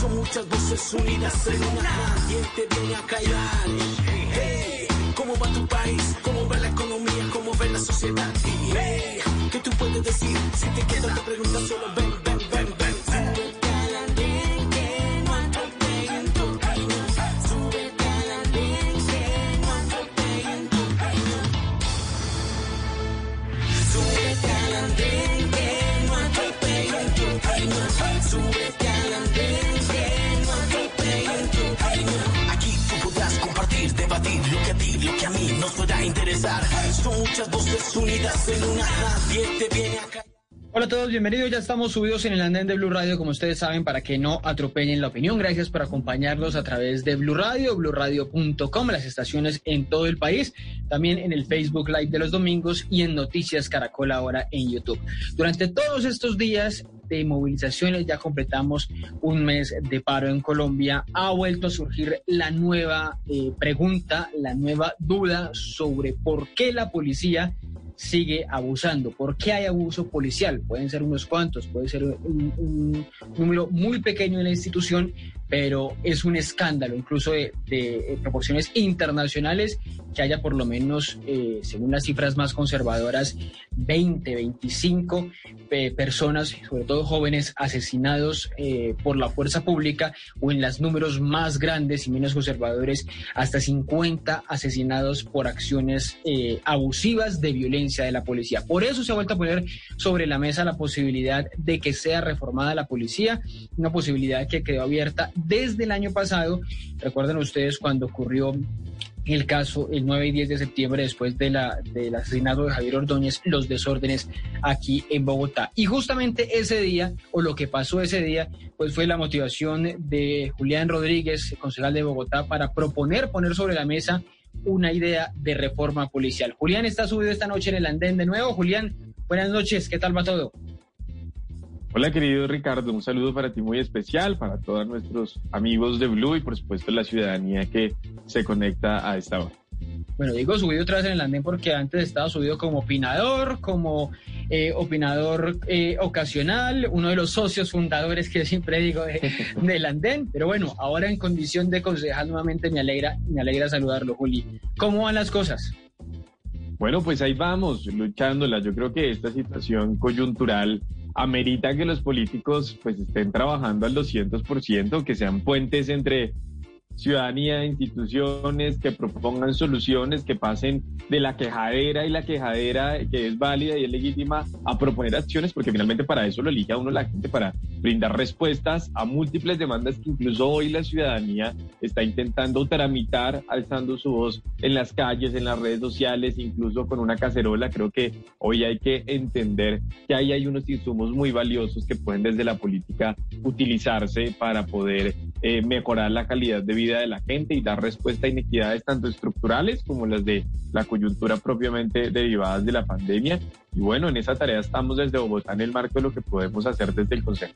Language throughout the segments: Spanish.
Son muchas voces unidas en una. Nadie te viene a callar. Hey, ¿cómo va tu país? ¿Cómo va la economía? ¿Cómo va la sociedad? Hey, ¿qué tú puedes decir? Si te quedas te preguntas solo ven, ven, ven, ven. Súbete al andén que no atropellen tu opinión. Súbete al andén que no atropellen tu opinión. Súbete al andén que no atropellen tu. Súbete Son muchas voces unidas en una. Nadie te viene a callar. Hola a todos, bienvenidos. Ya estamos subidos en el andén de Blue Radio, como ustedes saben, para que no atropellen la opinión. Gracias por acompañarnos a través de Blue Radio, bluradio.com, las estaciones en todo el país, también en el Facebook Live de los domingos y en Noticias Caracol ahora en YouTube. Durante todos estos días de movilizaciones, ya completamos un mes de paro en Colombia, ha vuelto a surgir la nueva eh, pregunta, la nueva duda sobre por qué la policía sigue abusando. ¿Por qué hay abuso policial? Pueden ser unos cuantos, puede ser un, número muy pequeño en la institución, pero es un escándalo, incluso de, de, proporciones internacionales, que haya por lo menos, eh, según las cifras más conservadoras, 20, 25 eh, personas, sobre todo jóvenes, asesinados eh, por la fuerza pública, o en los números más grandes y menos conservadores, hasta 50 asesinados por acciones eh, abusivas de violencia de la policía. Por eso se ha vuelto a poner sobre la mesa la posibilidad de que sea reformada la policía, una posibilidad que quedó abierta desde el año pasado. Recuerden ustedes cuando ocurrió el caso el 9 y 10 de septiembre después de la, del asesinato de Javier Ordóñez, los desórdenes aquí en Bogotá. Y justamente ese día, o lo que pasó ese día, pues fue la motivación de Julián Rodríguez, concejal de Bogotá, para proponer poner sobre la mesa una idea de reforma policial. Julián está subido esta noche en el andén de nuevo. Julián, buenas noches, ¿qué tal va todo? Hola querido Ricardo, un saludo para ti muy especial, para todos nuestros amigos de Blue y por supuesto la ciudadanía que se conecta a esta hora. Bueno, digo subido otra vez en el andén porque antes estaba subido como opinador, como eh, opinador eh, ocasional, uno de los socios fundadores que siempre digo de, del andén, pero bueno, ahora en condición de concejal nuevamente me alegra, me alegra saludarlo, Juli. ¿Cómo van las cosas? Bueno, pues ahí vamos, luchándola. Yo creo que esta situación coyuntural amerita que los políticos pues estén trabajando al 200%, que sean puentes entre ciudadanía, instituciones que propongan soluciones, que pasen de la quejadera y la quejadera que es válida y es legítima a proponer acciones, porque finalmente para eso lo elige uno la gente, para brindar respuestas a múltiples demandas que incluso hoy la ciudadanía está intentando tramitar, alzando su voz en las calles, en las redes sociales, incluso con una cacerola. Creo que hoy hay que entender que ahí hay unos insumos muy valiosos que pueden desde la política utilizarse para poder eh, mejorar la calidad de vida de la gente y dar respuesta a inequidades tanto estructurales como las de la coyuntura propiamente derivadas de la pandemia. Y bueno, en esa tarea estamos desde Bogotá en el marco de lo que podemos hacer desde el Consejo.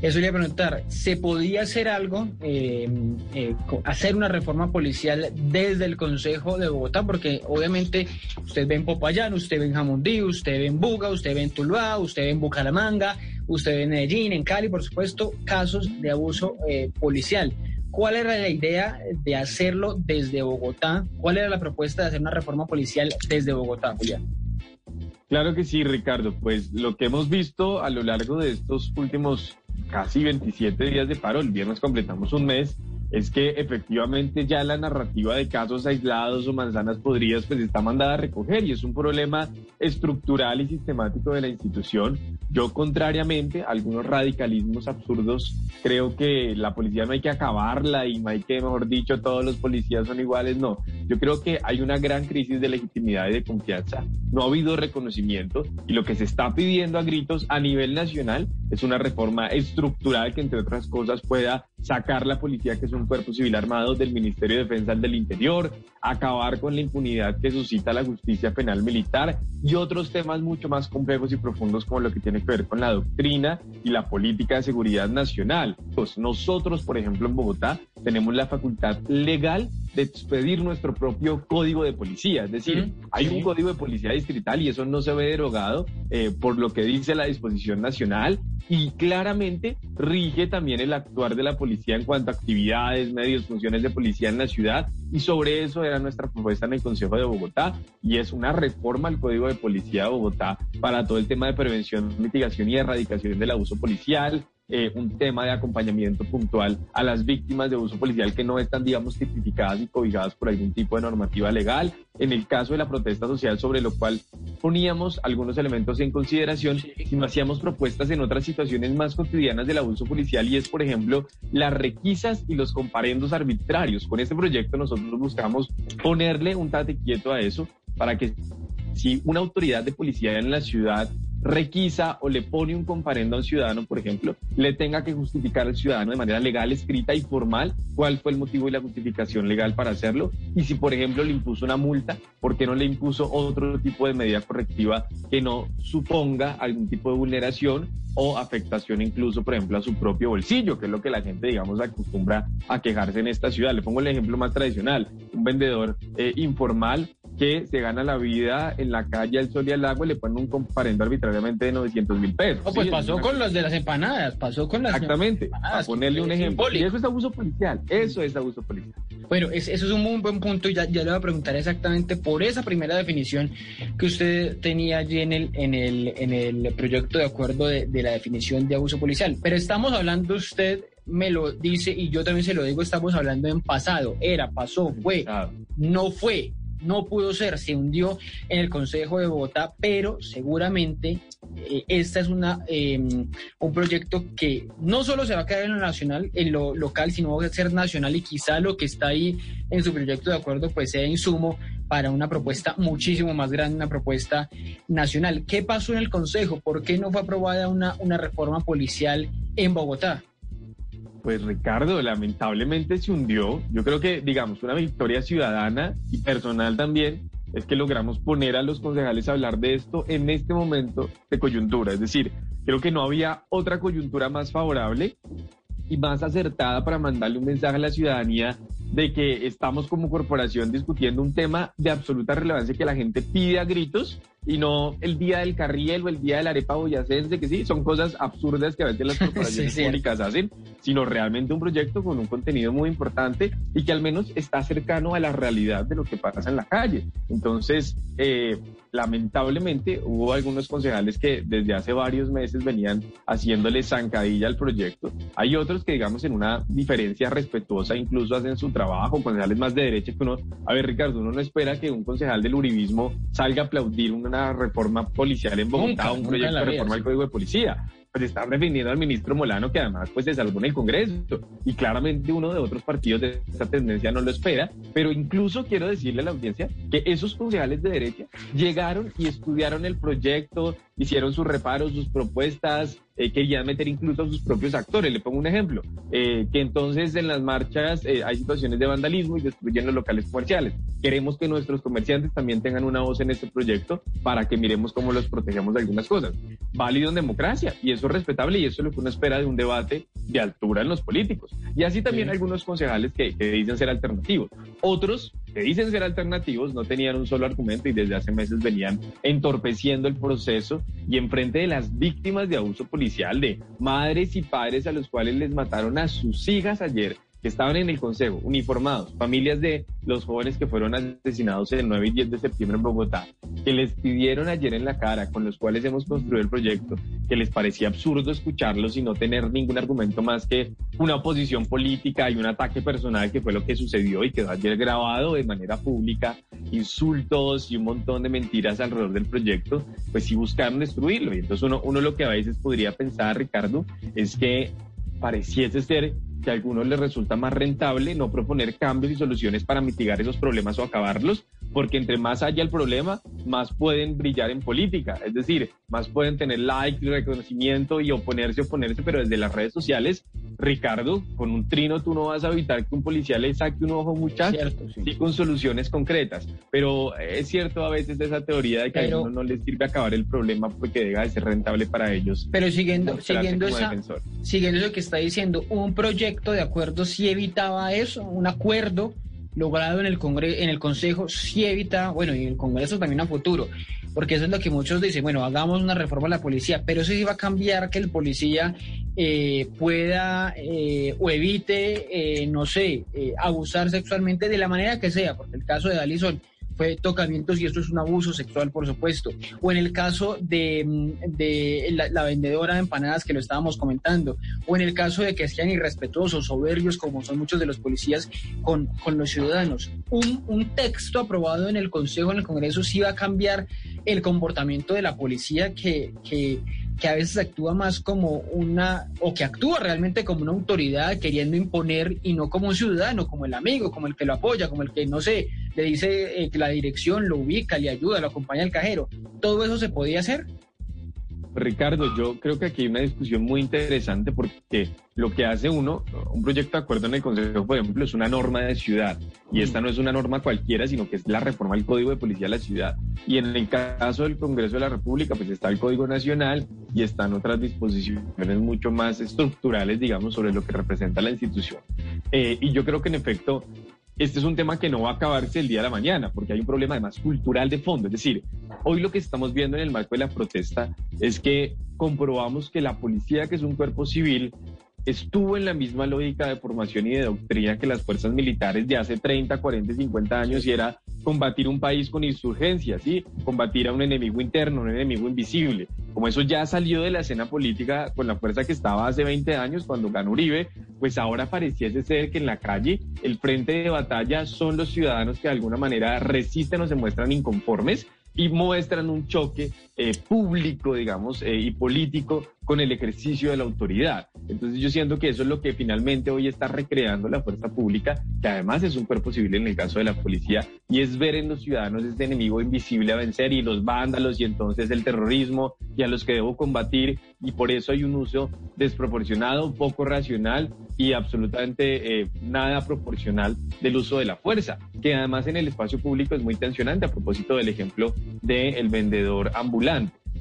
Eso le iba a preguntar, ¿se podía hacer algo, eh, eh, hacer una reforma policial desde el Consejo de Bogotá? Porque obviamente usted ve en Popayán, usted ve en Jamundí, usted ve en Buga, usted ve en Tuluá, usted ve en Bucaramanga, usted ve en Medellín, en Cali, por supuesto, casos de abuso eh, policial. ¿Cuál era la idea de hacerlo desde Bogotá? ¿Cuál era la propuesta de hacer una reforma policial desde Bogotá, Julián? Claro que sí, Ricardo. Pues lo que hemos visto a lo largo de estos últimos casi 27 días de paro, el viernes completamos un mes, es que efectivamente ya la narrativa de casos aislados o manzanas podridas pues está mandada a recoger y es un problema estructural y sistemático de la institución. Yo contrariamente a algunos radicalismos absurdos creo que la policía no hay que acabarla y no hay que, mejor dicho, todos los policías son iguales, no. Yo creo que hay una gran crisis de legitimidad y de confianza. No ha habido reconocimiento y lo que se está pidiendo a gritos a nivel nacional es una reforma estructural que entre otras cosas pueda sacar la policía, que es un cuerpo civil armado del Ministerio de Defensa del Interior, acabar con la impunidad que suscita la justicia penal militar y otros temas mucho más complejos y profundos como lo que tiene que ver con la doctrina y la política de seguridad nacional. Pues nosotros, por ejemplo, en Bogotá tenemos la facultad legal de expedir nuestro propio código de policía. Es decir, hay un código de policía distrital y eso no se ve derogado eh, por lo que dice la disposición nacional y claramente rige también el actuar de la policía en cuanto a actividades, medios, funciones de policía en la ciudad y sobre eso era nuestra propuesta en el Consejo de Bogotá y es una reforma al Código de Policía de Bogotá para todo el tema de prevención, mitigación y erradicación del abuso policial, eh, un tema de acompañamiento puntual a las víctimas de abuso policial que no están, digamos, tipificadas y cobijadas por algún tipo de normativa legal. En el caso de la protesta social, sobre lo cual poníamos algunos elementos en consideración, sino hacíamos propuestas en otras situaciones más cotidianas del abuso policial y es, por ejemplo, las requisas y los comparendos arbitrarios. Con este proyecto nosotros buscamos ponerle un tate quieto a eso para que si una autoridad de policía en la ciudad requisa o le pone un comparendo a un ciudadano, por ejemplo, le tenga que justificar al ciudadano de manera legal, escrita y formal cuál fue el motivo y la justificación legal para hacerlo. Y si, por ejemplo, le impuso una multa, ¿por qué no le impuso otro tipo de medida correctiva que no suponga algún tipo de vulneración o afectación incluso, por ejemplo, a su propio bolsillo, que es lo que la gente, digamos, acostumbra a quejarse en esta ciudad. Le pongo el ejemplo más tradicional, un vendedor eh, informal que se gana la vida en la calle al sol y al agua y le ponen un comparendo arbitrariamente de 900 mil pesos. No, pues pasó con los de las empanadas, pasó con las Exactamente, a ponerle un ejemplo. Y eso es abuso policial, eso es abuso policial. Bueno, eso es un muy buen punto y ya, ya le voy a preguntar exactamente por esa primera definición que usted tenía allí en el, en el, en el proyecto de acuerdo de, de la definición de abuso policial. Pero estamos hablando usted me lo dice y yo también se lo digo, estamos hablando en pasado, era, pasó, fue, no fue no pudo ser, se hundió en el Consejo de Bogotá, pero seguramente eh, esta es una em, un proyecto que no solo se va a quedar en lo nacional, en lo local, sino va a ser nacional y quizá lo que está ahí en su proyecto de acuerdo pues sea insumo para una propuesta muchísimo más grande, una propuesta nacional. ¿Qué pasó en el Consejo? ¿Por qué no fue aprobada una, una reforma policial en Bogotá? Pues Ricardo, lamentablemente se hundió. Yo creo que, digamos, una victoria ciudadana y personal también es que logramos poner a los concejales a hablar de esto en este momento de coyuntura. Es decir, creo que no había otra coyuntura más favorable y más acertada para mandarle un mensaje a la ciudadanía de que estamos como corporación discutiendo un tema de absoluta relevancia que la gente pide a gritos y no el día del carriel o el día de la arepa boyacense, que sí, son cosas absurdas que a veces las corporaciones públicas hacen, sino realmente un proyecto con un contenido muy importante y que al menos está cercano a la realidad de lo que pasa en la calle. Entonces, eh, lamentablemente hubo algunos concejales que desde hace varios meses venían haciéndole zancadilla al proyecto. Hay otros que, digamos, en una diferencia respetuosa incluso hacen su trabajo, concejales más de derecha que uno, a ver Ricardo, uno no espera que un concejal del uribismo salga a aplaudir una reforma policial en Bogotá, un proyecto de reforma al Código de Policía pues están defendiendo al ministro Molano, que además pues se salvó en el Congreso. Y claramente uno de otros partidos de esta tendencia no lo espera. Pero incluso quiero decirle a la audiencia que esos concejales de derecha llegaron y estudiaron el proyecto, hicieron sus reparos, sus propuestas, eh, querían meter incluso a sus propios actores. Le pongo un ejemplo, eh, que entonces en las marchas eh, hay situaciones de vandalismo y destruyen los locales comerciales. Queremos que nuestros comerciantes también tengan una voz en este proyecto para que miremos cómo los protegemos de algunas cosas. Válido en democracia y eso es respetable y eso es lo que uno espera de un debate de altura en los políticos. Y así también algunos concejales que, que dicen ser alternativos. Otros que dicen ser alternativos no tenían un solo argumento y desde hace meses venían entorpeciendo el proceso y enfrente de las víctimas de abuso policial, de madres y padres a los cuales les mataron a sus hijas ayer, que estaban en el Consejo, uniformados, familias de los jóvenes que fueron asesinados el 9 y 10 de septiembre en Bogotá, que les pidieron ayer en la cara, con los cuales hemos construido el proyecto, que les parecía absurdo escucharlos y no tener ningún argumento más que una oposición política y un ataque personal, que fue lo que sucedió y quedó ayer grabado de manera pública, insultos y un montón de mentiras alrededor del proyecto, pues sí buscaron destruirlo. Y entonces uno, uno lo que a veces podría pensar, Ricardo, es que pareciese ser que a algunos les resulta más rentable no proponer cambios y soluciones para mitigar esos problemas o acabarlos, porque entre más haya el problema, más pueden brillar en política, es decir, más pueden tener like, reconocimiento y oponerse, oponerse, pero desde las redes sociales Ricardo, con un trino tú no vas a evitar que un policía le saque un ojo muchacho, sí. con soluciones concretas. Pero es cierto a veces esa teoría de que a uno no les sirve acabar el problema porque deja de ser rentable para ellos. Pero siguiendo, siguiendo, esa, siguiendo lo que está diciendo, un proyecto de acuerdo sí evitaba eso, un acuerdo logrado en el Congreso, en el Consejo sí evita, bueno, y en el Congreso también a futuro, porque eso es lo que muchos dicen, bueno, hagamos una reforma a la policía, pero eso sí va a cambiar que el policía eh, pueda eh, o evite, eh, no sé, abusar sexualmente de la manera que sea, porque el caso de Dalison fue tocamientos y esto es un abuso sexual, por supuesto. O en el caso de, mm, la, vendedora de empanadas que lo estábamos comentando, o en el caso de que sean irrespetuosos, soberbios, como son muchos de los policías con, con los ciudadanos. Un, texto aprobado en el Consejo, en el Congreso, sí va a cambiar el comportamiento de la policía que, que que a veces actúa más como una, o que actúa realmente como una autoridad queriendo imponer y no como un ciudadano, como el amigo, como el que lo apoya, como el que, no sé, le dice eh, que la dirección lo ubica, le ayuda, lo acompaña al cajero. ¿Todo eso se podía hacer? Ricardo, yo creo que aquí hay una discusión muy interesante porque lo que hace uno, un proyecto de acuerdo en el Consejo, por ejemplo, es una norma de ciudad y esta no es una norma cualquiera, sino que es la reforma del Código de Policía de la ciudad. Y en el caso del Congreso de la República, pues está el Código Nacional y están otras disposiciones mucho más estructurales, digamos, sobre lo que representa la institución. Eh, y yo creo que en efecto este es un tema que no va a acabarse el día de la mañana, porque hay un problema además cultural de fondo. Es decir, hoy lo que estamos viendo en el marco de la protesta es que comprobamos que la policía, que es un cuerpo civil, estuvo en la misma lógica de formación y de doctrina que las fuerzas militares de hace 30, 40, 50 años y era combatir un país con insurgencia, ¿sí? combatir a un enemigo interno, un enemigo invisible. Como eso ya salió de la escena política con la fuerza que estaba hace 20 años cuando ganó Uribe, pues ahora pareciese ser que en la calle el frente de batalla son los ciudadanos que de alguna manera resisten o se muestran inconformes y muestran un choque eh, público, digamos, eh, y político con el ejercicio de la autoridad. Entonces yo siento que eso es lo que finalmente hoy está recreando la fuerza pública, que además es un cuerpo civil en el caso de la policía, y es ver en los ciudadanos este enemigo invisible a vencer y los vándalos y entonces el terrorismo y a los que debo combatir, y por eso hay un uso desproporcionado, poco racional y absolutamente eh, nada proporcional del uso de la fuerza, que además en el espacio público es muy tensionante a propósito del ejemplo del vendedor ambulante.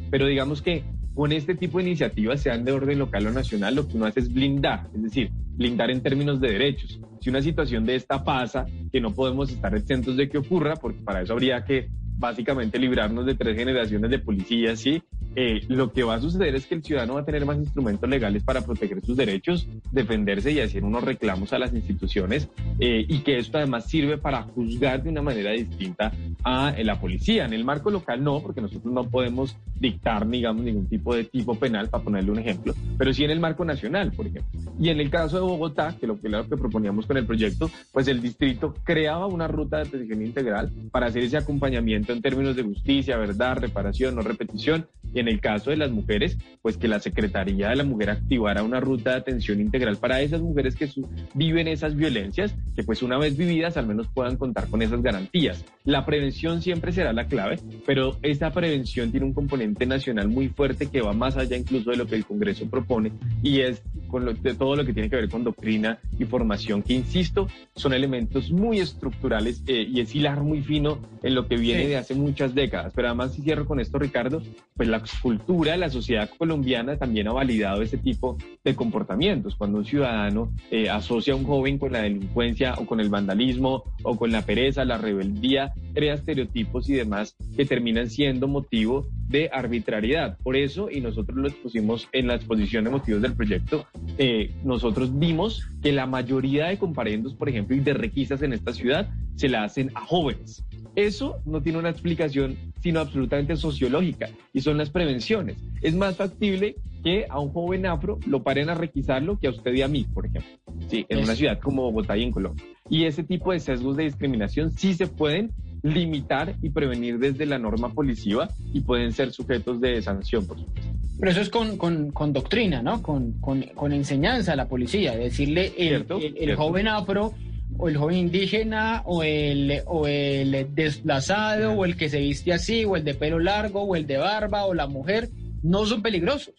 Pero digamos que con este tipo de iniciativas, sean de orden local o nacional, lo que uno hace es blindar, es decir, blindar en términos de derechos. Si una situación de esta pasa, que no podemos estar exentos de que ocurra, porque para eso habría que básicamente librarnos de tres generaciones de policías, ¿sí? Eh, lo que va a suceder es que el ciudadano va a tener más instrumentos legales para proteger sus derechos, defenderse y hacer unos reclamos a las instituciones eh, y que esto además sirve para juzgar de una manera distinta a eh, la policía. En el marco local no, porque nosotros no podemos dictar, digamos, ningún tipo de tipo penal, para ponerle un ejemplo, pero sí en el marco nacional, por ejemplo. Y en el caso de Bogotá, que lo que, lo que proponíamos con el proyecto, pues el distrito creaba una ruta de atención integral para hacer ese acompañamiento en términos de justicia, verdad, reparación, no repetición y en el caso de las mujeres, pues que la Secretaría de la Mujer activara una ruta de atención integral para esas mujeres que viven esas violencias, que pues una vez vividas al menos puedan contar con esas garantías. La prevención siempre será la clave, pero esa prevención tiene un componente nacional muy fuerte que va más allá incluso de lo que el Congreso propone y es con de todo lo que tiene que ver con doctrina y formación, que insisto, son elementos muy estructurales eh, y es hilar muy fino en lo que viene de hace muchas décadas. Pero además, si cierro con esto, Ricardo, pues la cultura, la sociedad colombiana también ha validado ese tipo de comportamientos. Cuando un ciudadano eh, asocia a un joven con la delincuencia o con el vandalismo o con la pereza, la rebeldía, crea estereotipos y demás que terminan siendo motivo de arbitrariedad. Por eso, y nosotros lo expusimos en la exposición de motivos del proyecto, eh, nosotros vimos que la mayoría de comparendos, por ejemplo, y de requisas en esta ciudad se la hacen a jóvenes. Eso no tiene una explicación sino absolutamente sociológica y son las prevenciones. Es más factible que a un joven afro lo paren a requisarlo que a usted y a mí, por ejemplo, sí, en una ciudad como Bogotá y en Colombia. Y ese tipo de sesgos de discriminación sí se pueden limitar y prevenir desde la norma policiva y pueden ser sujetos de sanción, por supuesto. Pero eso es con, con, doctrina, ¿no? Con, con, enseñanza a la policía, decirle el, el, joven afro o el joven indígena o el, o el desplazado o el que se viste así o el de pelo largo o el de barba o la mujer no son peligrosos.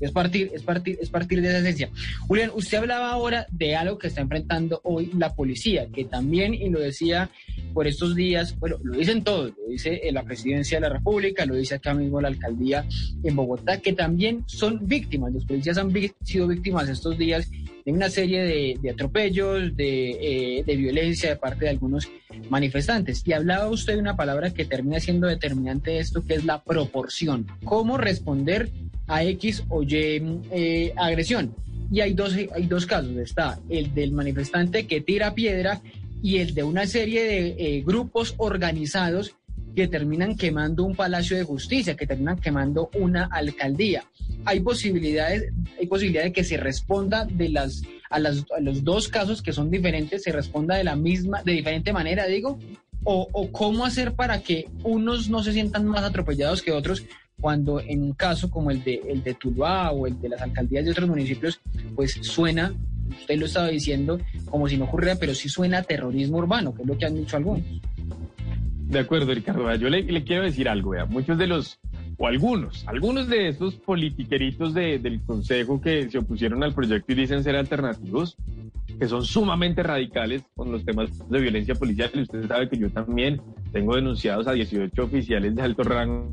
Es partir, es partir, es partir de esa esencia. Julián, usted hablaba ahora de algo que está enfrentando hoy la policía, que también, y lo decía por estos días, bueno, lo dicen todos, lo dice la presidencia de la República, lo dice acá mismo la alcaldía en Bogotá, que también son víctimas, los policías han sido víctimas estos días de una serie de, atropellos, de, eh, de, violencia de parte de algunos manifestantes. Y hablaba usted de una palabra que termina siendo determinante de esto, que es la proporción. ¿Cómo responder a X o Y eh, agresión? Y hay dos, hay dos casos. Está el del manifestante que tira piedra y el de una serie de eh, grupos organizados que terminan quemando un palacio de justicia, que terminan quemando una alcaldía. Hay posibilidades, hay posibilidad de que se responda de las a, las a los dos casos que son diferentes, se responda de la misma, de diferente manera, digo, o, o cómo hacer para que unos no se sientan más atropellados que otros cuando en un caso como el de, el de Tuluá o el de las alcaldías de otros municipios, pues suena, usted lo estaba diciendo, como si no ocurriera, pero sí suena terrorismo urbano, que es lo que han dicho algunos. De acuerdo, Ricardo. Yo le, quiero decir algo, vea. Muchos de los, o algunos, algunos de estos politiqueritos del Consejo que se opusieron al proyecto y dicen ser alternativos, que son sumamente radicales con los temas de violencia policial. Y usted sabe que yo también tengo denunciados a 18 oficiales de alto rango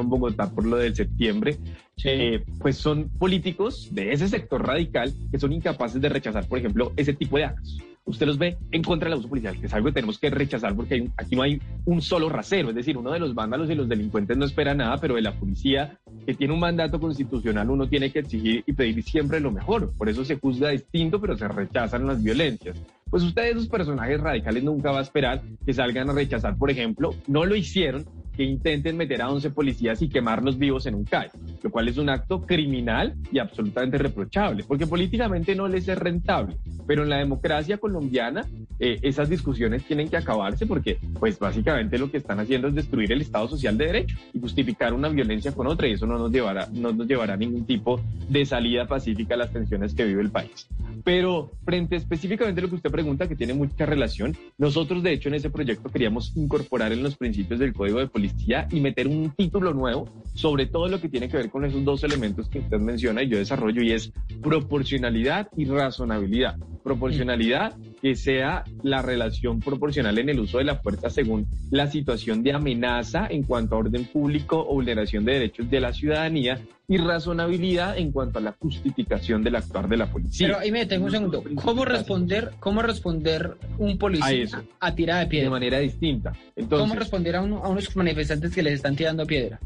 en Bogotá por lo del septiembre, eh, pues son políticos de ese sector radical que son incapaces de rechazar, por ejemplo, ese tipo de actos. Usted los ve en contra del abuso policial, que es algo que tenemos que rechazar porque aquí no hay un solo rasero, es decir, uno de los vándalos y los delincuentes no espera nada, pero de la policía que tiene un mandato constitucional uno tiene que exigir y pedir siempre lo mejor, por eso se juzga distinto, pero se rechazan las violencias. Pues usted esos personajes radicales nunca va a esperar que salgan a rechazar, por ejemplo, no lo hicieron, que intenten meter a 11 policías y quemarlos vivos en un CAI, lo cual es un acto criminal y absolutamente reprochable, porque políticamente no les es rentable, pero en la democracia colombiana eh, esas discusiones tienen que acabarse porque pues básicamente lo que están haciendo es destruir el Estado social de derecho y justificar una violencia con otra y eso no nos llevará, no nos llevará a ningún tipo de salida pacífica a las tensiones que vive el país. Pero frente específicamente a lo que usted pregunta, que tiene mucha relación, nosotros de hecho en ese proyecto queríamos incorporar en los principios del Código de Policía y meter un título nuevo sobre todo lo que tiene que ver con esos dos elementos que usted menciona y yo desarrollo y es proporcionalidad y razonabilidad. Proporcionalidad que sea la relación proporcional en el uso de la fuerza según la situación de amenaza en cuanto a orden público o vulneración de derechos de la ciudadanía y razonabilidad en cuanto a la justificación del actuar de la policía. Pero ahí me detengo un segundo. ¿Cómo responder, cómo responder un policía a, tirada de piedra? De manera distinta. Entonces, ¿Cómo responder a, a unos manifestantes que les están tirando piedra?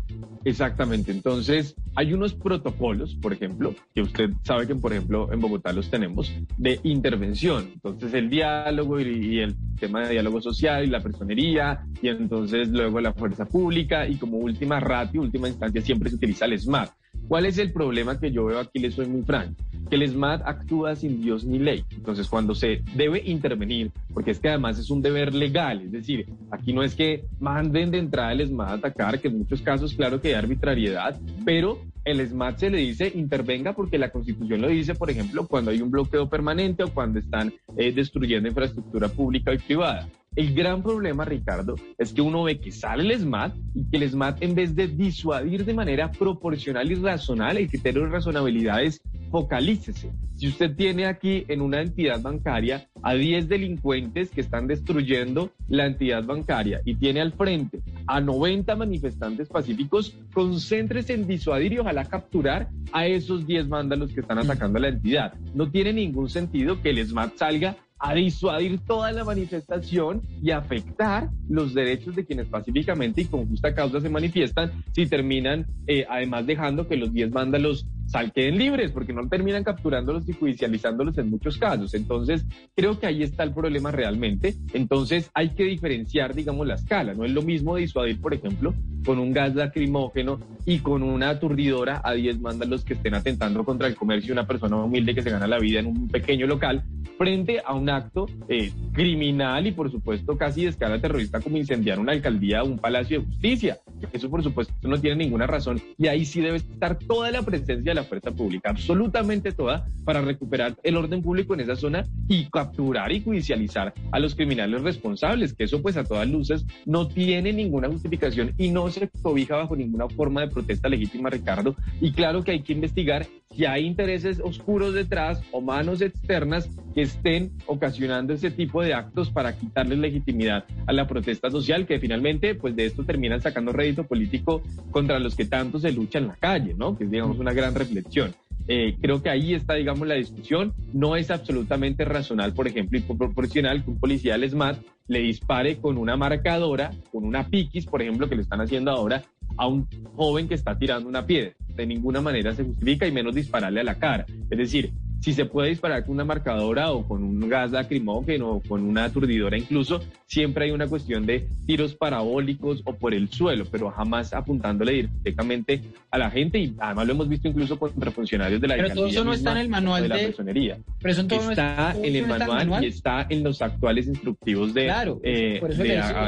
Exactamente. Entonces, hay unos protocolos, por ejemplo, que usted sabe que, por ejemplo, en Bogotá los tenemos, de intervención. Entonces, el diálogo y, el tema de diálogo social y la personería, y entonces luego la fuerza pública, y como última ratio, última instancia, siempre se utiliza el SMAT. ¿Cuál es el problema que yo veo aquí? Le soy muy franco. Que el SMAT actúa sin Dios ni ley. Entonces, cuando se debe intervenir, porque es que además es un deber legal, es decir, aquí no es que manden de entrada el SMAT a atacar, que en muchos casos, claro que hay arbitrariedad, pero el SMAT se le dice intervenga porque la Constitución lo dice, por ejemplo, cuando hay un bloqueo permanente o cuando están eh, destruyendo infraestructura pública y privada. El gran problema, Ricardo, es que uno ve que sale el SMAT y que el SMAT, en vez de disuadir de manera proporcional y razonable, el criterio de razonabilidad es focalícese. Si usted tiene aquí en una entidad bancaria a 10 delincuentes que están destruyendo la entidad bancaria y tiene al frente a 90 manifestantes pacíficos, concéntrese en disuadir y ojalá capturar a esos 10 vándalos que están atacando a la entidad. No tiene ningún sentido que el SMAT salga a disuadir toda la manifestación y afectar los derechos de quienes pacíficamente y con justa causa se manifiestan si terminan eh, además dejando que los 10 vándalos sal queden libres porque no terminan capturándolos y judicializándolos en muchos casos. Entonces, creo que ahí está el problema realmente. Entonces, hay que diferenciar, digamos, la escala. No es lo mismo disuadir, por ejemplo, con un gas lacrimógeno y con una aturdidora a 10 vándalos que estén atentando contra el comercio de una persona humilde que se gana la vida en un pequeño local frente a un acto eh, criminal y por supuesto casi de escala terrorista como incendiar una alcaldía o un palacio de justicia. Eso, por supuesto, no tiene ninguna razón. Y ahí sí debe estar toda la presencia de la fuerza pública, absolutamente toda, para recuperar el orden público en esa zona y capturar y judicializar a los criminales responsables, que eso, pues, a todas luces, no tiene ninguna justificación y no se cobija bajo ninguna forma de protesta legítima, Ricardo. Y claro que hay que investigar si hay intereses oscuros detrás o manos externas que estén ocasionando ese tipo de actos para quitarle legitimidad a la protesta social, que finalmente, pues de esto terminan sacando rédito político contra los que tanto se lucha en la calle, ¿no? Que es, digamos, una gran reflexión. Eh, creo que ahí está, digamos, la discusión. No es absolutamente racional, por ejemplo, y proporcional que un policía del SMAT le dispare con una marcadora, con una piquis, por ejemplo, que le están haciendo ahora a un joven que está tirando una piedra. De ninguna manera se justifica y menos dispararle a la cara. Es decir, si se puede disparar con una marcadora o con un gas lacrimógeno o con una aturdidora incluso, siempre hay una cuestión de tiros parabólicos o por el suelo, pero jamás apuntándole directamente a la gente y además lo hemos visto incluso contra funcionarios de la Pero todo eso no está en el manual de la personería. Pero eso todo está en el manual, y está en los actuales instructivos de, eh,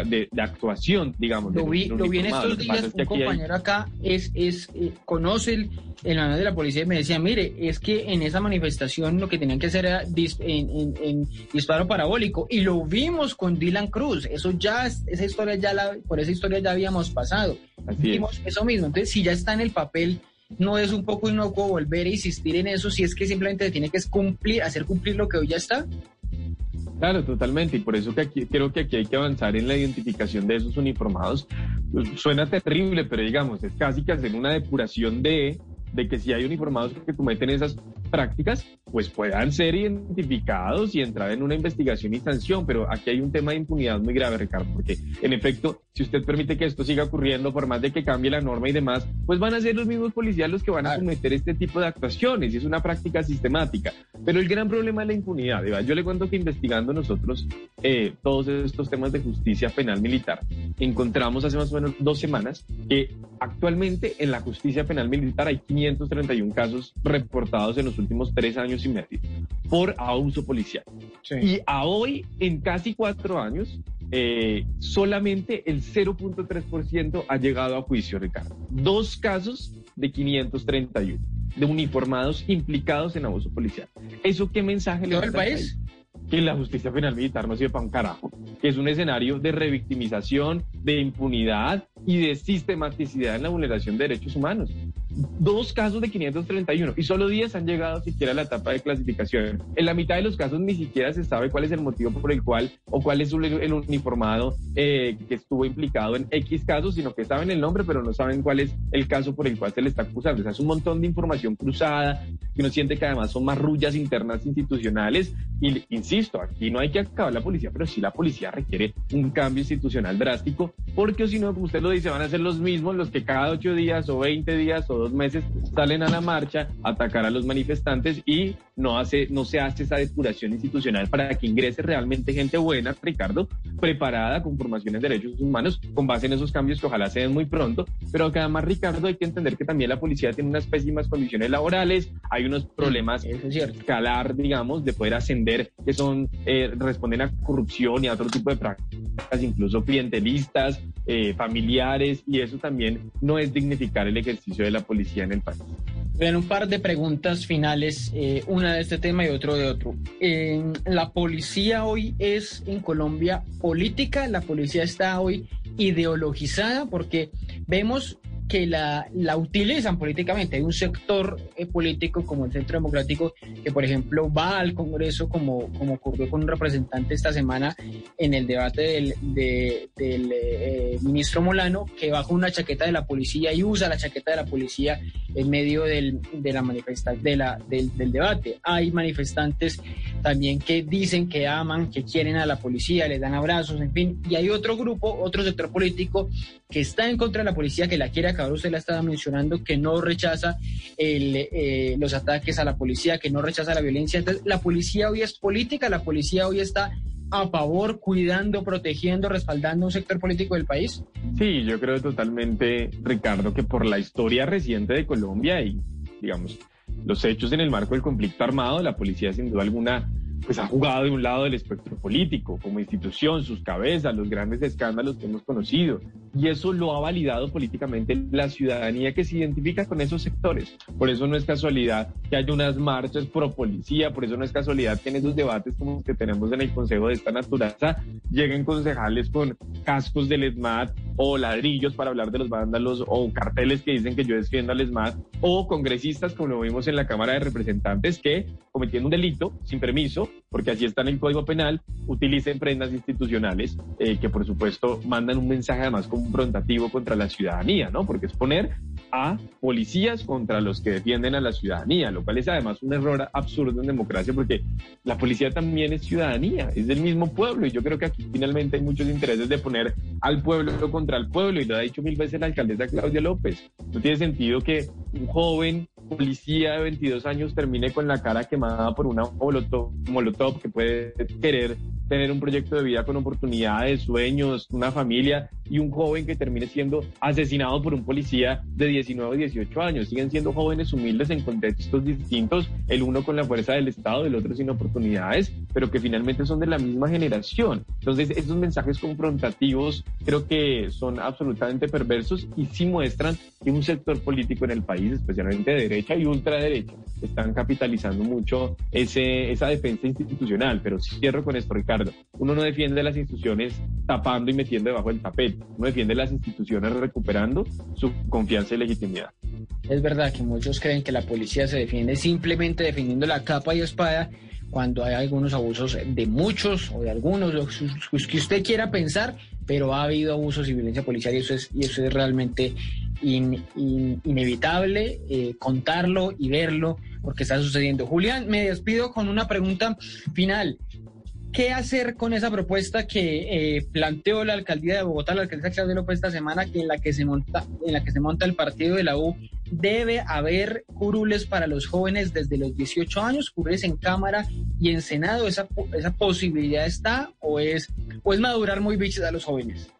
de, actuación, digamos. Lo vi, lo vi en estos días, un compañero acá es, es, eh, conoce el, el manual de la policía y me decía, mire, es que en esa manifestación lo que tenían que hacer era en, disparo parabólico y lo vimos con Dylan Cruz. Eso ya, esa historia ya la, por esa historia ya habíamos pasado. vimos eso mismo. Entonces, si ya está en el papel, no es un poco inocuo volver a insistir en eso si es que simplemente tiene que cumplir, hacer cumplir lo que hoy ya está. Claro, totalmente. Y por eso que aquí creo que aquí hay que avanzar en la identificación de esos uniformados. Pues, suena terrible, pero digamos, es casi que hacer una depuración de de que si hay uniformados que cometen esas prácticas, pues puedan ser identificados y entrar en una investigación y sanción. Pero aquí hay un tema de impunidad muy grave, Ricardo, porque en efecto, si usted permite que esto siga ocurriendo, por más de que cambie la norma y demás, pues van a ser los mismos policías los que van a cometer este tipo de actuaciones y es una práctica sistemática. Pero el gran problema es la impunidad. Yo le cuento que investigando nosotros eh, todos estos temas de justicia penal militar, encontramos hace más o menos dos semanas que actualmente en la justicia penal militar hay 531 casos reportados en los últimos tres años y medio por abuso policial. Y a hoy, en casi cuatro años, eh, solamente el 0.3% ha llegado a juicio, Ricardo. Dos casos de 531 de uniformados implicados en abuso policial. ¿Eso qué mensaje le da al país? que la justicia penal militar no sirve para un carajo, que es un escenario de revictimización, de impunidad y de sistematicidad en la vulneración de derechos humanos dos casos de 531 y solo 10 han llegado siquiera a la etapa de clasificación. En la mitad de los casos ni siquiera se sabe cuál es el motivo por el cual o cuál es el uniformado eh, que estuvo implicado en X casos, sino que saben el nombre, pero no saben cuál es el caso por el cual se le está acusando. O sea, es un montón de información cruzada, que uno siente que además son marrullas internas institucionales. Y insisto, aquí no hay que acabar la policía, pero sí la policía requiere un cambio institucional drástico, porque si no, como usted lo dice, van a ser los mismos los que cada ocho días o 20 días o dos meses salen a la marcha a atacar a los manifestantes y no, hace, no se hace esa depuración institucional para que ingrese realmente gente buena, Ricardo, preparada con formación en derechos humanos, con base en esos cambios que ojalá se den muy pronto, pero que además, Ricardo, hay que entender que también la policía tiene unas pésimas condiciones laborales, hay unos problemas escalar, digamos, de poder ascender, que son, eh, responden a corrupción y a otro tipo de prácticas, incluso clientelistas, eh, familiares, y eso también no es dignificar el ejercicio de la policía en el país. Bien, un par de preguntas finales, eh, una de este tema y otro de otro. la policía hoy es en Colombia política, la policía está hoy ideologizada porque vemos que la, la utilizan políticamente. Hay un sector eh, político como el Centro Democrático que, por ejemplo, va al Congreso, como, como ocurrió con un representante esta semana en el debate del, del eh, ministro Molano, que con una chaqueta de la policía y usa la chaqueta de la policía en medio del, de la de la, del, del debate. Hay manifestantes también que dicen que aman, que quieren a la policía, les dan abrazos, en fin. Y hay otro grupo, otro sector político que está en contra de la policía, que la quiere acabar, usted la estaba mencionando, que no rechaza eh, los ataques a la policía, que no rechaza la violencia. Entonces, la policía hoy es política, la policía hoy está a favor, cuidando, protegiendo, respaldando un sector político del país? Sí, yo creo totalmente, Ricardo, que por la historia reciente de Colombia y, digamos, los hechos en el marco del conflicto armado, la policía sin duda alguna pues ha jugado de un lado del espectro político, como institución, sus cabezas, los grandes escándalos que hemos conocido. Y eso lo ha validado políticamente la ciudadanía que se identifica con esos sectores. Por eso no es casualidad que haya unas marchas pro policía, por eso no es casualidad que en esos debates como los que tenemos en el Consejo de esta naturaleza lleguen concejales con cascos del ESMAD o ladrillos para hablar de los vándalos o carteles que dicen que yo defiendo al ESMAD o congresistas como lo vimos en la Cámara de Representantes que cometiendo un delito sin permiso porque así está en el Código Penal, utilicen prendas institucionales eh, que por supuesto mandan un mensaje además confrontativo contra la ciudadanía, ¿no? Porque es poner a policías contra los que defienden a la ciudadanía, lo cual es además un error absurdo en democracia porque la policía también es ciudadanía, es del mismo pueblo y yo creo que aquí finalmente hay muchos intereses de poner al pueblo contra el pueblo y lo ha dicho mil veces la alcaldesa Claudia López. No tiene sentido que un joven policía de 22 años termine con la cara quemada por una molotov, molotov que puede querer tener un proyecto de vida con oportunidades, sueños, una familia y un joven que termine siendo asesinado por un policía de 19 o 18 años. Siguen siendo jóvenes humildes en contextos distintos, el uno con la fuerza del Estado, el otro sin oportunidades, pero que finalmente son de la misma generación. Entonces, esos mensajes confrontativos creo que son absolutamente perversos y sí muestran que un sector político en el país, especialmente de derecha y ultraderecha, están capitalizando mucho ese, esa defensa institucional. Pero cierro con esto, Ricardo. Uno no defiende las instituciones tapando y metiendo debajo del tapete. Uno defiende las instituciones recuperando su confianza y legitimidad. Es verdad que muchos creen que la policía se defiende simplemente defendiendo la capa y espada cuando hay algunos abusos de muchos o de algunos, los que usted quiera pensar, pero ha habido abusos y violencia policial y eso es, y eso es realmente inevitable eh, contarlo y verlo porque está sucediendo. Julián, me despido con una pregunta final. ¿Qué hacer con esa propuesta que eh, planteó la alcaldía de Bogotá, la alcaldesa Claudia López esta semana, que en la que se monta, en la que se monta el partido de la U, debe haber curules para los jóvenes desde los 18 años, curules en Cámara y en Senado, esa, esa posibilidad está o es, o es madurar muy bichos a los jóvenes.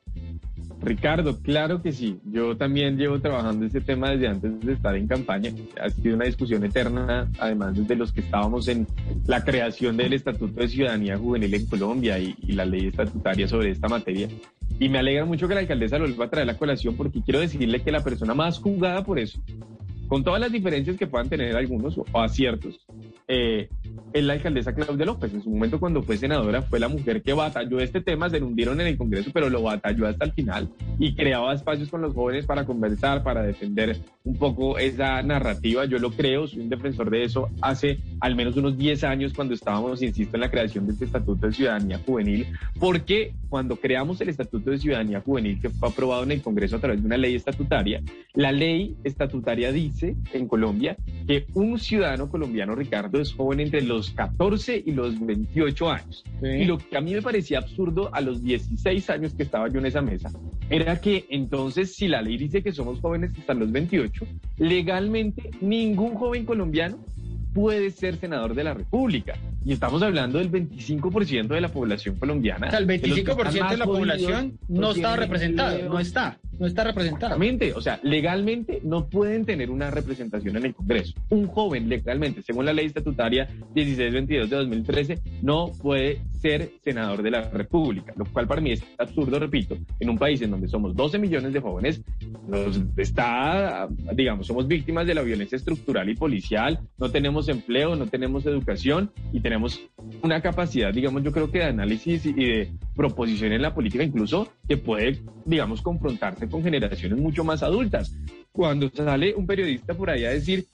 Ricardo, claro que sí. Yo también llevo trabajando este tema desde antes de estar en campaña. Ha sido una discusión eterna, además desde los que estábamos en la creación del Estatuto de Ciudadanía Juvenil en Colombia y, la ley estatutaria sobre esta materia. Y me alegra mucho que la alcaldesa lo vuelva a traer la colación porque quiero decirle que la persona más jugada por eso, con todas las diferencias que puedan tener algunos o aciertos, eh, es la alcaldesa Claudia López. En su momento, cuando fue senadora, fue la mujer que batalló este tema, se hundieron en el Congreso, pero lo batalló hasta el final y creaba espacios con los jóvenes para conversar, para defender un poco esa narrativa. Yo lo creo, soy un defensor de eso hace al menos unos 10 años cuando estábamos, insisto, en la creación de este Estatuto de Ciudadanía Juvenil, porque cuando creamos el Estatuto de Ciudadanía Juvenil, que fue aprobado en el Congreso a través de una ley estatutaria, la ley estatutaria dice en Colombia que un ciudadano colombiano, Ricardo, es joven entre los 14 y los 28 años. Y lo que a mí me parecía absurdo a los 16 años que estaba yo en esa mesa, era que entonces si la ley dice que somos jóvenes hasta los 28, legalmente ningún joven colombiano puede ser senador de la República. Y estamos hablando del 25% de la población colombiana. O sea, el 25% de, la población no está representado, no está no está representado. Exactamente, o sea, legalmente no pueden tener una representación en el Congreso. Un joven legalmente, según la ley estatutaria 1622 de 2013, no puede ser senador de la República, lo cual para mí es absurdo, repito, en un país en donde somos 12 millones de jóvenes, nos está, digamos, somos víctimas de la violencia estructural y policial, no tenemos empleo, no tenemos educación y tenemos una capacidad, digamos, yo creo que de análisis y de proposición en la política incluso que puede, digamos, confrontarse con generaciones mucho más adultas. Cuando sale un periodista por ahí a decir,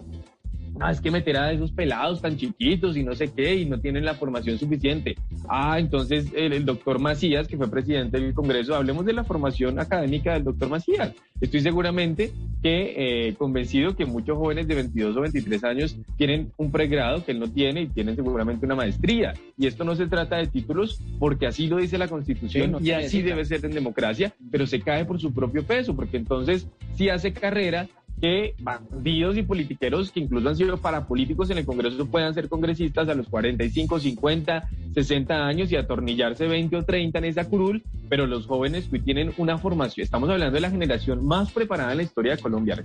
no, es que meter a esos pelados tan chiquitos y no sé qué, y no tienen la formación suficiente. Ah, entonces el, doctor Macías, que fue presidente del Congreso, hablemos de la formación académica del doctor Macías. Estoy seguramente que eh, convencido que muchos jóvenes de 22 o 23 años tienen un pregrado que él no tiene y tienen seguramente una maestría. Y esto no se trata de títulos porque así lo dice la Constitución y así debe ser en democracia, pero se cae por su propio peso, porque entonces si hace carrera que bandidos y politiqueros que incluso han sido parapolíticos en el Congreso puedan ser congresistas a los 45, 50, 60 años y atornillarse 20 o 30 en esa curul, pero los jóvenes que tienen una formación, estamos hablando de la generación más preparada en la historia de Colombia,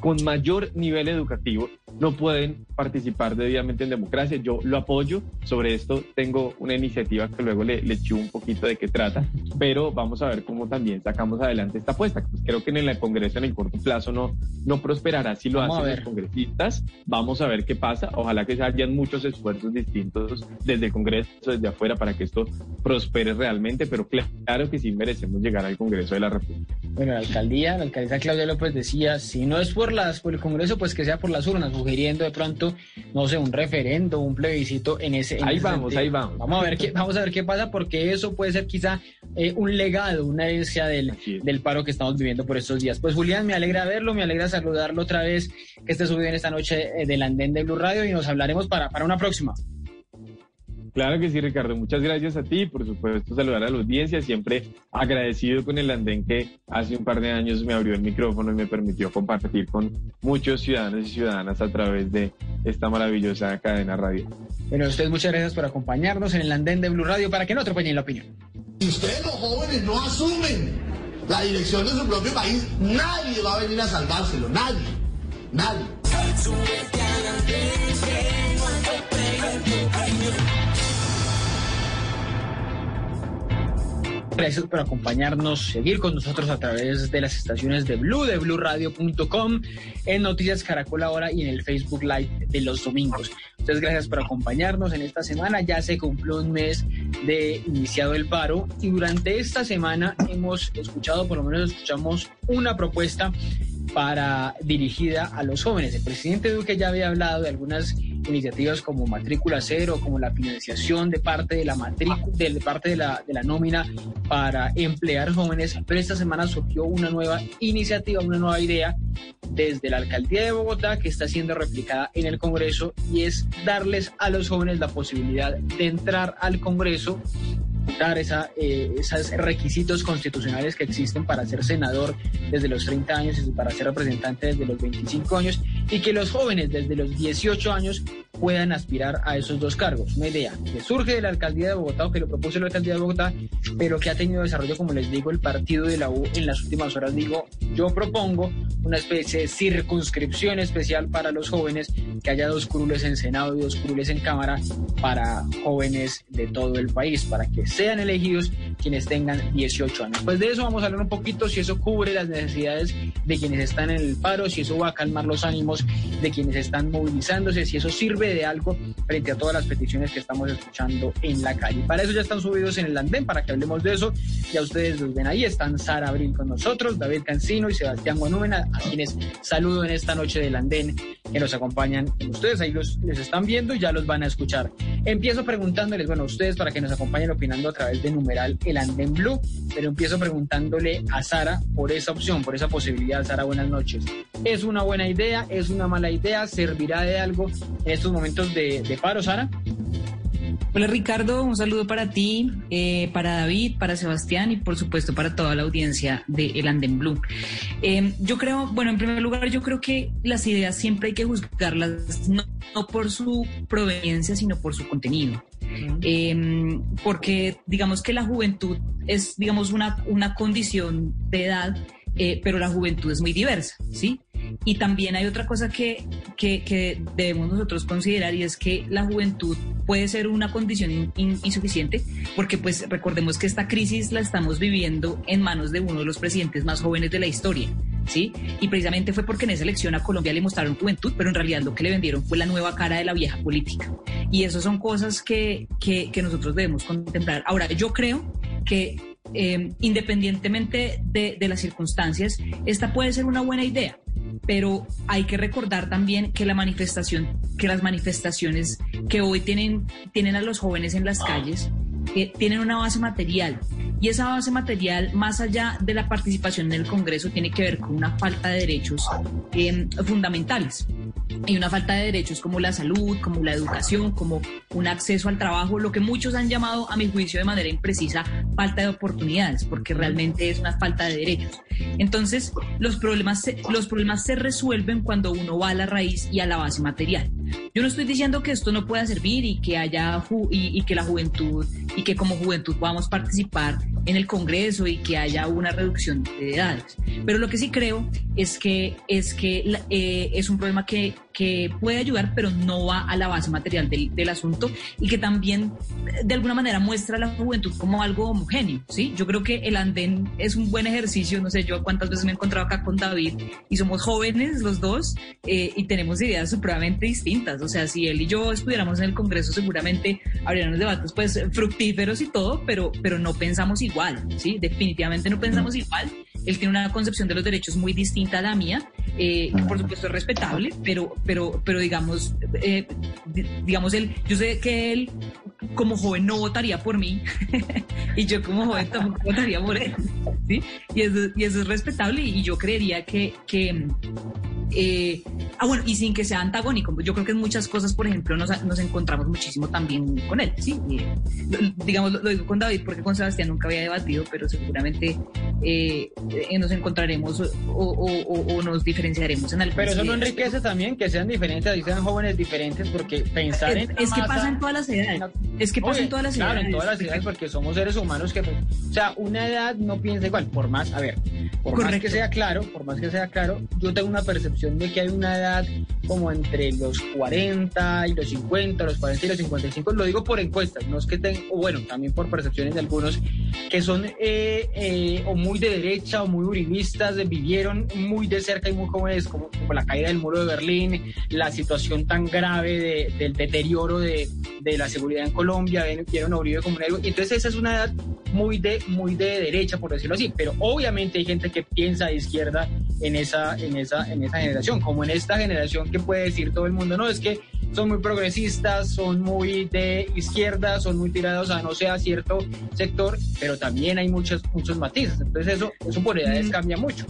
con mayor nivel educativo, no pueden participar debidamente en democracia. Yo lo apoyo. Sobre esto tengo una iniciativa que luego le, le un poquito de qué trata, pero vamos a ver cómo también sacamos adelante esta apuesta. Pues creo que en el Congreso en el corto plazo no, no prosperará si lo hacen los congresistas. Vamos a ver qué pasa. Ojalá que se hayan muchos esfuerzos distintos desde el Congreso, desde afuera, para que esto prospere realmente, pero claro que sí merecemos llegar al Congreso de la República. Bueno, la alcaldía, la alcaldesa Claudia López decía, si no es por las por el Congreso, pues que sea por las urnas, sugiriendo de pronto, no sé, un referendo, un plebiscito en ese. ahí vamos, ahí vamos. Vamos a ver qué, vamos a ver qué pasa, porque eso puede ser quizá eh, un legado, una herencia del, del paro que estamos viviendo por estos días. Pues Julián, me alegra verlo, me alegra saludarlo otra vez, que esté subido en esta noche eh, del andén de Blue Radio y nos hablaremos para, para una próxima. Claro que sí, Ricardo. Muchas gracias a ti. Por supuesto, saludar a la audiencia. Siempre agradecido con el andén que hace un par de años me abrió el micrófono y me permitió compartir con muchos ciudadanos y ciudadanas a través de esta maravillosa cadena radio. Bueno, ustedes muchas gracias por acompañarnos en el andén de Blue Radio para que no atropellen la opinión. Si ustedes los jóvenes no asumen la dirección de su propio país, nadie va a venir a salvárselo. Nadie. Nadie. Gracias por acompañarnos, seguir con nosotros a través de las estaciones de Blue, de BlueRadio.com, en Noticias Caracol ahora y en el Facebook Live de los domingos. Muchas gracias por acompañarnos en esta semana. Ya se cumplió un mes de iniciado el paro y durante esta semana hemos escuchado, por lo menos escuchamos una propuesta para dirigida a los jóvenes. El presidente Duque ya había hablado de algunas iniciativas como matrícula cero, como la financiación de parte de la matrícula, de parte de la, de la nómina para emplear jóvenes, pero esta semana surgió una nueva iniciativa, una nueva idea desde la alcaldía de Bogotá que está siendo replicada en el Congreso y es darles a los jóvenes la posibilidad de entrar al Congreso dar esa, eh, esos requisitos constitucionales que existen para ser senador desde los 30 años y para ser representante desde los 25 años y que los jóvenes desde los 18 años puedan aspirar a esos dos cargos. Una idea que surge de la alcaldía de Bogotá o que lo propuso la alcaldía de Bogotá, pero que ha tenido desarrollo, como les digo, el partido de la U en las últimas horas. Digo, yo propongo una especie de circunscripción especial para los jóvenes, que haya dos curules en Senado y dos curules en Cámara para jóvenes de todo el país, para que sean elegidos quienes tengan 18 años. Pues de eso vamos a hablar un poquito, si eso cubre las necesidades de quienes están en el paro, si eso va a calmar los ánimos de quienes están movilizándose, si eso sirve de algo frente a todas las peticiones que estamos escuchando en la calle. Para eso ya están subidos en el andén, para que hablemos de eso. Ya ustedes los ven ahí, están Sara Abril con nosotros, David Cancino y Sebastián Guanúmena, a quienes saludo en esta noche del andén que nos acompañan. Ustedes ahí los, les están viendo y ya los van a escuchar. Empiezo preguntándoles, bueno, ustedes para que nos acompañen opinando a través de numeral el andén blue, pero empiezo preguntándole a Sara por esa opción, por esa posibilidad. Sara, buenas noches. ¿Es una buena idea? ¿Es una mala idea? ¿Servirá de algo en estos momentos de, de paro, Sara? Hola Ricardo, un saludo para ti, eh, para David, para Sebastián y por supuesto para toda la audiencia de El Anden Blue. Eh, yo creo, bueno, en primer lugar, yo creo que las ideas siempre hay que juzgarlas no, por su proveniencia, sino por su contenido. Eh, porque digamos que la juventud es, digamos, una, una condición de edad, pero la juventud es muy diversa, ¿sí? Y también hay otra cosa que, que, debemos nosotros considerar y es que la juventud puede ser una condición insuficiente porque pues recordemos que esta crisis la estamos viviendo en manos de uno de los presidentes más jóvenes de la historia. ¿Sí? Y precisamente fue porque en esa elección a Colombia le mostraron juventud, pero en realidad lo que le vendieron fue la nueva cara de la vieja política. Y eso son cosas que, que, que nosotros debemos contemplar. Ahora, yo creo que eh, independientemente de, las circunstancias, esta puede ser una buena idea pero hay que recordar también que la manifestación, que las manifestaciones que hoy tienen, tienen a los jóvenes en las calles, eh, tienen una base material. Y esa base material, más allá de la participación en el Congreso, tiene que ver con una falta de derechos eh, fundamentales y una falta de derechos como la salud, como la educación, como un acceso al trabajo, lo que muchos han llamado, a mi juicio, de manera imprecisa, falta de oportunidades, porque realmente es una falta de derechos. Entonces, los problemas, se, los problemas se resuelven cuando uno va a la raíz y a la base material. Yo no estoy diciendo que esto no pueda servir y que haya y, y que la juventud y que como juventud podamos participar en el Congreso y que haya una reducción de edades. Pero lo que sí creo es que es que eh, es un problema que, que, puede ayudar, pero no va a la base material del, del, asunto y que también de alguna manera muestra a la juventud como algo homogéneo. ¿sí? Yo creo que el andén es un buen ejercicio. No sé, yo cuántas veces me he encontrado acá con David y somos jóvenes los dos eh, y tenemos ideas supremamente distintas. O sea, si él y yo estuviéramos en el Congreso, seguramente habrían unos debates pues fructíferos y todo, pero, pero no pensamos igual. ¿sí? Definitivamente no pensamos igual él tiene una concepción de los derechos muy distinta a la mía, eh, que por supuesto es respetable, pero, pero, pero digamos, eh, digamos, él, yo sé que él como joven no votaría por mí y yo como joven tampoco votaría por él, ¿sí? Y eso, y eso es respetable y yo creería que, que eh, ah, bueno, y sin que sea antagónico. Yo creo que en muchas cosas, por ejemplo, nos, nos encontramos muchísimo también con él, ¿sí? digamos, lo, digo con David porque con Sebastián nunca había debatido, pero seguramente eh, nos encontraremos o, o, o, nos diferenciaremos en algo. Pero eso no enriquece también que sean diferentes, y sean jóvenes diferentes, porque pensar es, en... Es que pasa en todas las edades. Es que pasa en todas las claro, edades. en todas las edades, porque somos seres humanos que... O sea, una edad no piensa igual, por más, a ver, por Correcto. más que sea claro, por más que sea claro, yo tengo una percepción de que hay una edad como entre los 40 y los 50, los 40 y los 55, lo digo por encuestas, no es que tengo, bueno, también por percepciones de algunos que son eh, eh, o muy de derecha o muy uribistas, vivieron muy de cerca y muy jóvenes, como, como la caída del muro de Berlín, la situación tan grave de, del deterioro de, la seguridad en Colombia, vieron a Uribe como un héroe, entonces esa es una edad muy de, muy de derecha, por decirlo así, pero obviamente hay gente que piensa de izquierda en esa, en esa, en esa generación, como en esta generación que puede decir todo el mundo, no, es que son muy progresistas, son muy de izquierda, son muy tirados a no sea cierto sector, pero también hay muchos, muchos matices. Entonces eso, eso por edades mm. cambia mucho.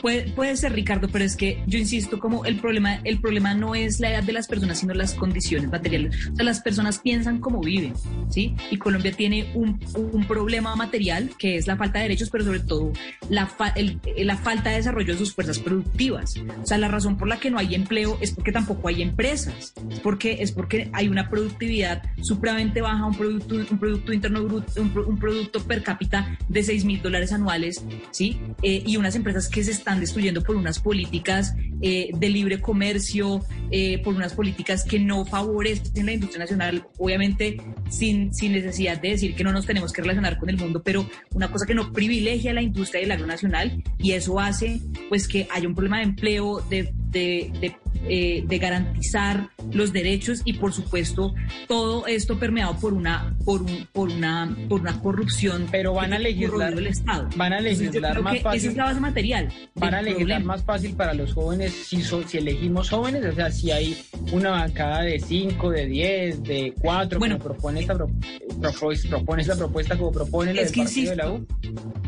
Puede, puede, ser, Ricardo, pero es que yo insisto, como el problema, el problema no es la edad de las personas, sino las condiciones materiales. O sea, las personas piensan cómo viven, ¿sí? Y Colombia tiene un, un problema material que es la falta de derechos, pero sobre todo la, el, la falta de desarrollo de sus fuerzas productivas. O sea, la razón por la que no hay empleo es porque tampoco hay empresas es porque, es porque hay una productividad supremamente baja, un producto, un producto interno bruto, un, un producto per cápita de 6 mil dólares anuales, ¿sí? Eh, y unas empresas que se están destruyendo por unas políticas eh, de libre comercio, eh, por unas políticas que no favorecen la industria nacional, obviamente sin, sin necesidad de decir que no nos tenemos que relacionar con el mundo, pero una cosa que no privilegia la industria del agro nacional y eso hace pues que haya un problema de empleo, de, de, de eh, de garantizar los derechos y por supuesto todo esto permeado por una por un, por una por una corrupción pero van a legislar el Estado. van a legislar más fácil esa es la base material van a legislar más fácil para los jóvenes si si elegimos jóvenes o sea si hay una bancada de 5 de 10 de 4 bueno como propone esta pro, propone esta propuesta como propone la es que insisto, de la U.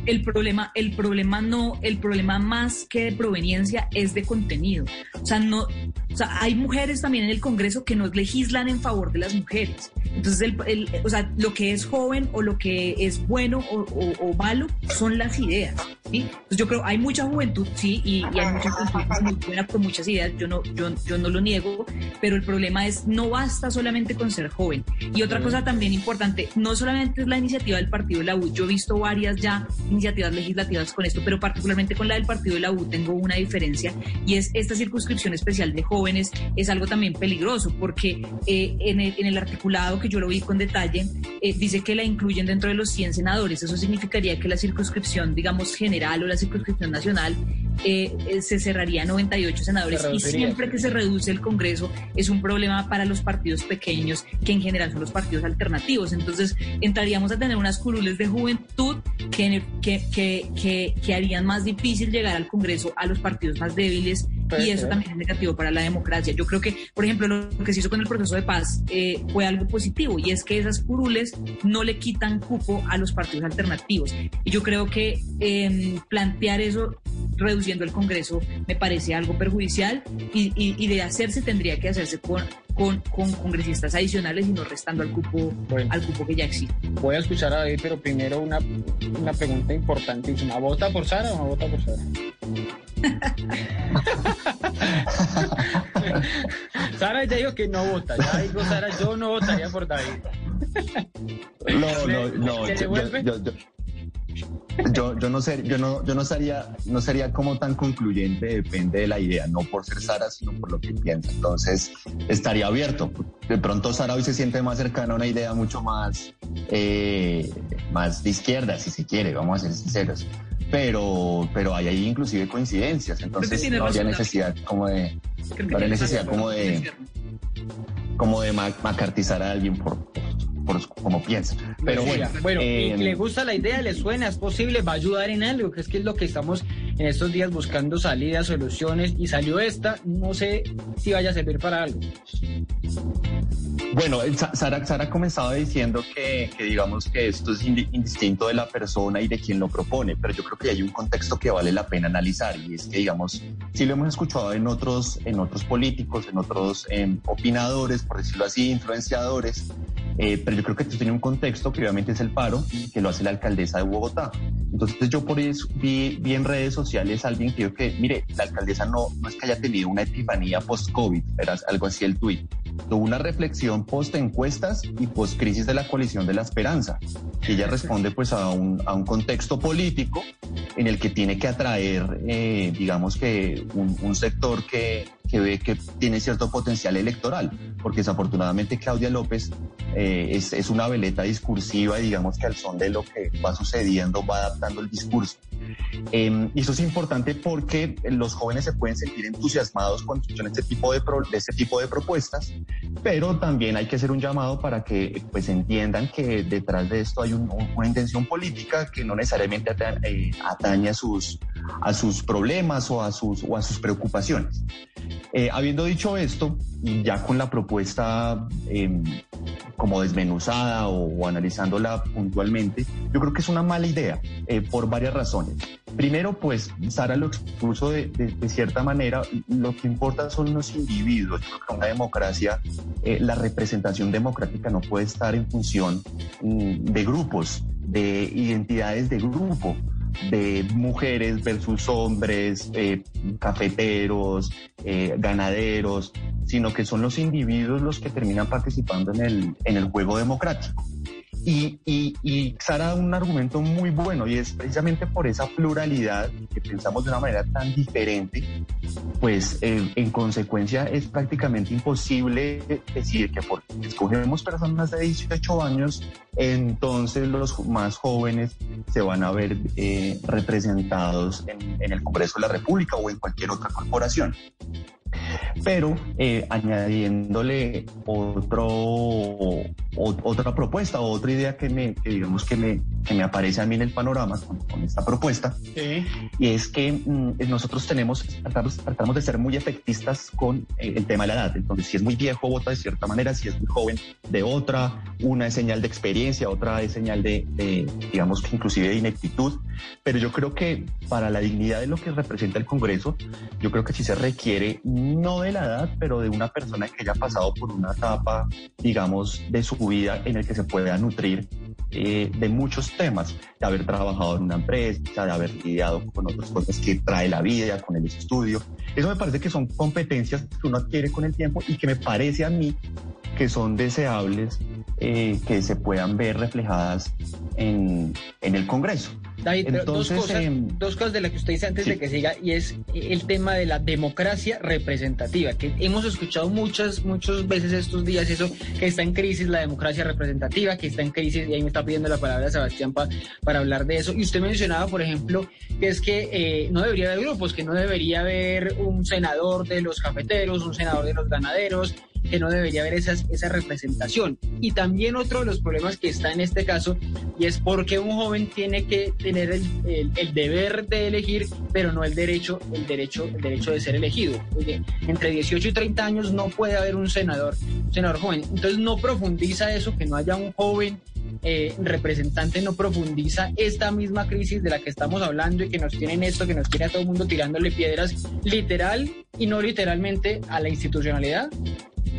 el problema el problema no el problema más que de proveniencia es de contenido o sea no o sea, hay mujeres también en el Congreso que nos legislan en favor de las mujeres. Entonces, el, el, o sea, lo que es joven o lo que es bueno o, o, o malo son las ideas. ¿sí? Entonces, yo creo hay mucha juventud, sí, y, y hay mucha juventud muy buena con muchas ideas, yo no, yo, yo no lo niego, pero el problema es no basta solamente con ser joven. Y otra cosa también importante, no solamente es la iniciativa del partido de la U, yo he visto varias ya iniciativas legislativas con esto, pero particularmente con la del partido de la U tengo una diferencia y es esta circunscripción especial de jóvenes es algo también peligroso porque eh, en, el, en, el, articulado que yo lo vi con detalle eh, dice que la incluyen dentro de los 100 senadores. Eso significaría que la circunscripción, digamos, general o la circunscripción nacional eh, se cerraría a 98 senadores y siempre que se reduce el Congreso es un problema para los partidos pequeños que en general son los partidos alternativos. Entonces entraríamos a tener unas curules de juventud que, que, que, que harían más difícil llegar al Congreso a los partidos más débiles y eso también es negativo para la democracia. Yo creo que, por ejemplo, lo que se hizo con el proceso de paz eh, fue algo positivo y es que esas curules no le quitan cupo a los partidos alternativos. Y yo creo que eh, plantear eso reduciendo el Congreso me parece algo perjudicial y, y, y, de hacerse tendría que hacerse con, con, con congresistas adicionales y no restando al cupo, al cupo que ya existe. Voy a escuchar a David, pero primero una, una pregunta importantísima. ¿Vota por Sara o no vota por Sara? Sara ya dijo que no vota. Ya dijo Sara, yo no votaría por David. no, no, no. Yo, yo, no sé, yo no, yo no sería, no sería como tan concluyente, depende de la idea, no por ser Sara, sino por lo que piensa. Entonces, estaría abierto. De pronto Sara hoy se siente más cercana a una idea mucho más, eh, más de izquierda, si se quiere, vamos a ser sinceros. Pero, pero hay ahí inclusive coincidencias, entonces no había necesidad como de, no había necesidad como de, como de macartizar a alguien por, como piensa. Pero bueno, bueno eh, le gusta la idea, le suena, es posible, va a ayudar en algo, que es que es lo que estamos en estos días buscando salidas, soluciones, y salió esta, no sé si vaya a servir para algo. Bueno, Sara, Sara comenzaba diciendo que, digamos que esto es indistinto de la persona y de quien lo propone, pero yo creo que hay un contexto que vale la pena analizar y es que, digamos, si lo hemos escuchado en otros, en otros políticos, en otros em, opinadores, por decirlo así, influenciadores, eh, pero yo creo que esto tiene un contexto que obviamente es el paro, que lo hace la alcaldesa de Bogotá. Entonces yo por eso vi, en redes sociales a alguien que dijo que, mire, la alcaldesa no, no es que haya tenido una epifanía post-COVID, era algo así el tuit. Tuvo una reflexión post-encuestas y post-crisis de la coalición de la esperanza. Y ella responde pues a un, a un contexto político en el que tiene que atraer, eh, digamos que un, un sector que, que ve que tiene cierto potencial electoral, porque desafortunadamente Claudia López eh, es, es, una veleta discursiva y digamos que al son de lo que va sucediendo va adaptando el discurso. Eh, y eso es importante porque los jóvenes se pueden sentir entusiasmados escuchan este tipo de, de este tipo de propuestas, pero también hay que hacer un llamado para que pues entiendan que detrás de esto hay una intención política que no necesariamente eh, atañe a sus, a sus problemas o a sus, o a sus preocupaciones. Eh, habiendo dicho esto, ya con la propuesta em, como desmenuzada o, analizándola puntualmente, yo creo que es una mala idea eh, por varias razones. Primero, pues Sara lo expuso de, cierta manera, lo que importa son los individuos. Yo creo que una democracia, eh, la representación democrática no puede estar en función mm, de grupos, de identidades de grupo de mujeres versus hombres, eh, cafeteros, eh, ganaderos, sino que son los individuos los que terminan participando en el, en el juego democrático. Y, y, y, Sara da un argumento muy bueno y es precisamente por esa pluralidad que pensamos de una manera tan diferente, pues eh, en consecuencia es prácticamente imposible decir que porque escogemos personas de 18 años, entonces los más jóvenes se van a ver eh, representados en, en el Congreso de la República o en cualquier otra corporación pero eh, añadiéndole otro, otra propuesta otra idea que me, digamos que me, que me aparece a mí en el panorama con, esta propuesta, y es que mm, nosotros tenemos, tratamos, tratamos, de ser muy efectistas con eh, el tema de la edad. Entonces, si es muy viejo, vota de cierta manera, si es muy joven, de otra, una es señal de experiencia, otra es señal de, de digamos que inclusive de ineptitud, pero yo creo que para la dignidad de lo que representa el Congreso, yo creo que sí se requiere no de la edad, pero de una persona que haya pasado por una etapa, digamos, de su vida en el que se pueda nutrir eh, de muchos temas, de haber trabajado en una empresa, de haber lidiado con otras cosas que trae la vida, con el estudio. Eso me parece que son competencias que uno adquiere con el tiempo y que me parece a mí que son deseables eh, que se puedan ver reflejadas en, en el Congreso. David, dos, cosas, em, dos cosas de las que usted dice antes de que siga, y es el tema de la democracia representativa, que hemos escuchado muchas, muchas veces estos días eso, que está en crisis la democracia representativa, que está en crisis, y ahí me está pidiendo la palabra Sebastián para hablar de eso. Y usted mencionaba, por ejemplo, que es que eh, no debería haber grupos, que no debería haber un senador de los cafeteros, un senador de los ganaderos, que no debería haber esas, esa representación. Y también otro de los problemas que está en este caso, y es porque un joven tiene que tener el, el, deber de elegir, pero no el derecho, el derecho, el derecho de ser elegido. entre 18 y 30 años no puede haber un senador, senador joven. Entonces no profundiza eso, que no haya un joven eh, representante no profundiza esta misma crisis de la que estamos hablando y que nos tienen esto, que nos tiene a todo el mundo tirándole piedras literal y no literalmente a la institucionalidad?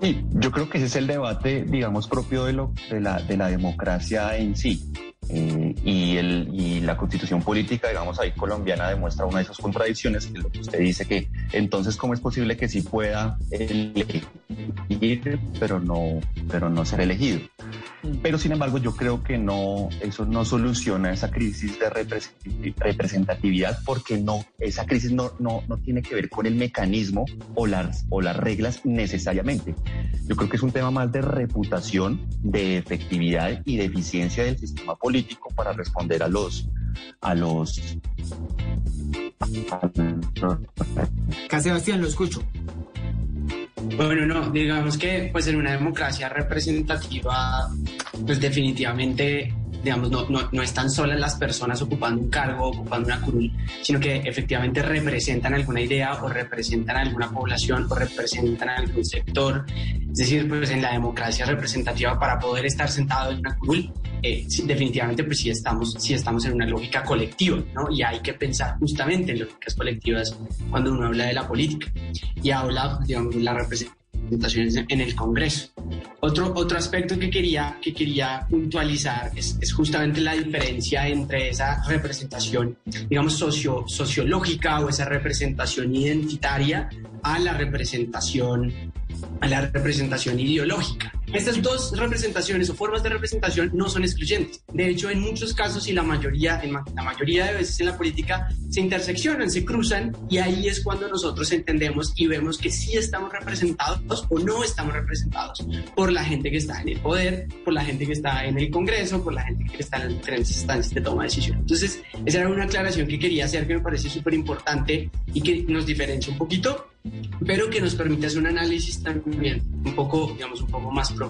Sí, yo creo que ese es el debate, digamos, propio de, lo, de, la, de la democracia en sí. Eh, y, el, y la constitución política, digamos, ahí colombiana demuestra una de esas contradicciones, que lo que usted dice que entonces cómo es posible que sí pueda elegir, pero no, pero no ser elegido. Pero sin embargo, yo creo que no, eso no soluciona esa crisis de representatividad porque no, esa crisis no, no, no tiene que ver con el mecanismo o las, o las reglas necesariamente. Yo creo que es un tema más de reputación, de efectividad y de eficiencia del sistema político para responder a los, a los, Sebastián, lo escucho. Bueno, no, digamos que pues en una democracia representativa, pues definitivamente, digamos, no, no, no están solas las personas ocupando un cargo, ocupando una curul, sino que efectivamente representan alguna idea o representan alguna población o representan algún sector. Es decir, pues en la democracia representativa para poder estar sentado en una curul, eh, definitivamente pues sí estamos, sí estamos en una lógica colectiva, ¿no? Y hay que pensar justamente en lógicas colectivas cuando uno habla de la política y habla, digamos, la representación en el Congreso. Otro, otro aspecto que quería, que quería puntualizar es, es justamente la diferencia entre esa representación, digamos, socio, sociológica o esa representación identitaria a la representación a la representación ideológica. Estas dos representaciones o formas de representación no son excluyentes. De hecho, en muchos casos y la mayoría, en la mayoría de veces en la política se interseccionan, se cruzan y ahí es cuando nosotros entendemos y vemos que sí estamos representados o no estamos representados por la gente que está en el poder, por la gente que está en el Congreso, por la gente que está en las diferentes instancias de toma de decisión. Entonces, esa era una aclaración que quería hacer que me parece súper importante y que nos diferencia un poquito pero que nos permite hacer un análisis también un poco, digamos, un poco más profundo.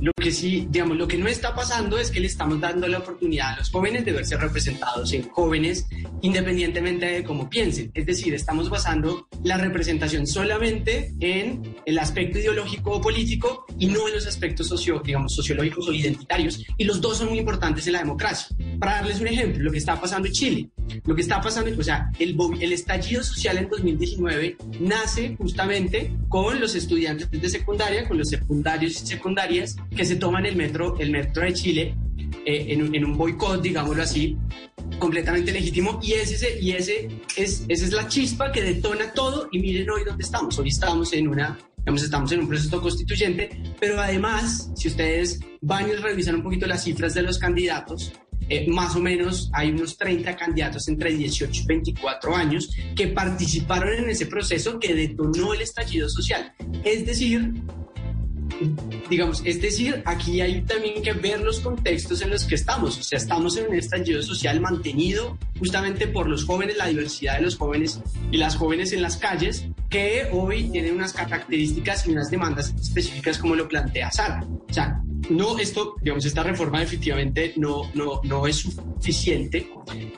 Lo que sí, digamos, lo que no está pasando es que le estamos dando la oportunidad a los jóvenes de verse representados en jóvenes independientemente de cómo piensen. Es decir, estamos basando la representación solamente en el aspecto ideológico o político y no en los aspectos socio, digamos, sociológicos o identitarios. Y los dos son muy importantes en la democracia. Para darles un ejemplo, lo que está pasando en Chile. Lo que está pasando, o sea, el, el estallido social en 2019 nace justamente con los estudiantes de secundaria, con los secundarios y secundarias que se toman el metro, el metro de Chile eh, en, en, un boicot, digámoslo así, completamente legítimo y ese, y ese es, esa es la chispa que detona todo y miren hoy dónde estamos. Hoy estamos en una estamos en un proceso constituyente, pero además, si ustedes van y revisan un poquito las cifras de los candidatos, eh, más o menos hay unos 30 candidatos entre 18 y 24 años que participaron en ese proceso que detonó el estallido social. Es decir, digamos, es decir, aquí hay también que ver los contextos en los que estamos. O sea, estamos en un estallido social mantenido justamente por los jóvenes, la diversidad de los jóvenes y las jóvenes en las calles, que hoy tienen unas características y unas demandas específicas como lo plantea Sara. O sea, no, esto, digamos, esta reforma definitivamente no, no, no es suficiente,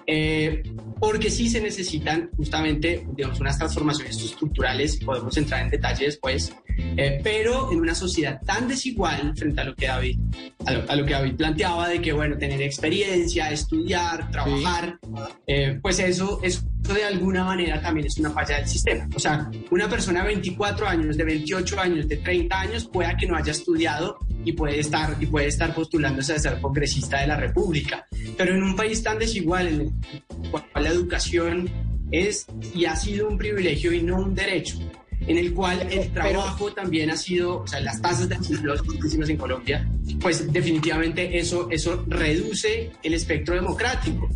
eh, porque sí se necesitan justamente, digamos, unas transformaciones estructurales, podemos entrar en detalle después, eh, pero en una sociedad tan desigual frente a lo que David, a lo, que David planteaba de que, bueno, tener experiencia, estudiar, trabajar, eh, pues eso, eso de alguna manera también es una falla del sistema. O sea, una persona de 24 años, de 28 años, de 30 años, pueda que no haya estudiado y puede estar, y puede estar postulándose a ser congresista de la República. Pero en un país tan desigual en el cual la educación es y ha sido un privilegio y no un derecho, en el cual el trabajo también ha sido, o sea, las tasas de desempleo en Colombia, pues definitivamente eso, eso reduce el espectro democrático.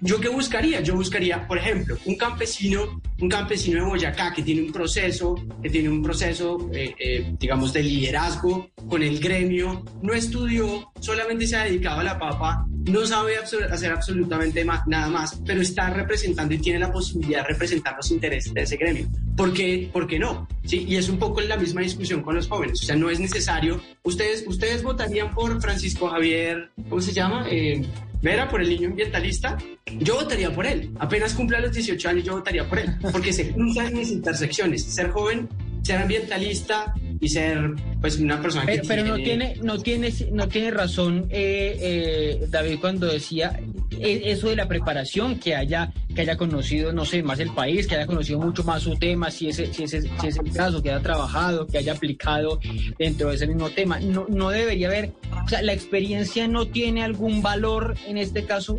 ¿Yo qué buscaría? Yo buscaría, por ejemplo, un campesino, un campesino de Boyacá que tiene un proceso, que tiene un proceso, eh, eh, digamos, de liderazgo con el gremio, no estudió, solamente se ha dedicado a la papa, no sabe hacer absolutamente nada más, pero está representando y tiene la posibilidad de representar los intereses de ese gremio. ¿Por qué, ¿Por qué no? ¿Sí? Y es un poco la misma discusión con los jóvenes. O sea, no es necesario. Ustedes, ustedes votarían por Francisco Javier, ¿cómo se llama? Eh, Vera, por el niño ambientalista, yo votaría por él. Apenas cumpla los 18 años, yo votaría por él. Porque se cruzan mis intersecciones. Ser joven, ser ambientalista y ser pues una persona que pero, no tiene no tiene no tiene razón eh, eh, David cuando decía e, eso de la preparación, que haya, que haya conocido, no sé, más el país, que haya conocido mucho más su tema, si ese, si ese, si es el caso, que haya trabajado, que haya aplicado dentro de ese mismo tema. No, no debería haber, o sea, la experiencia no tiene algún valor en este caso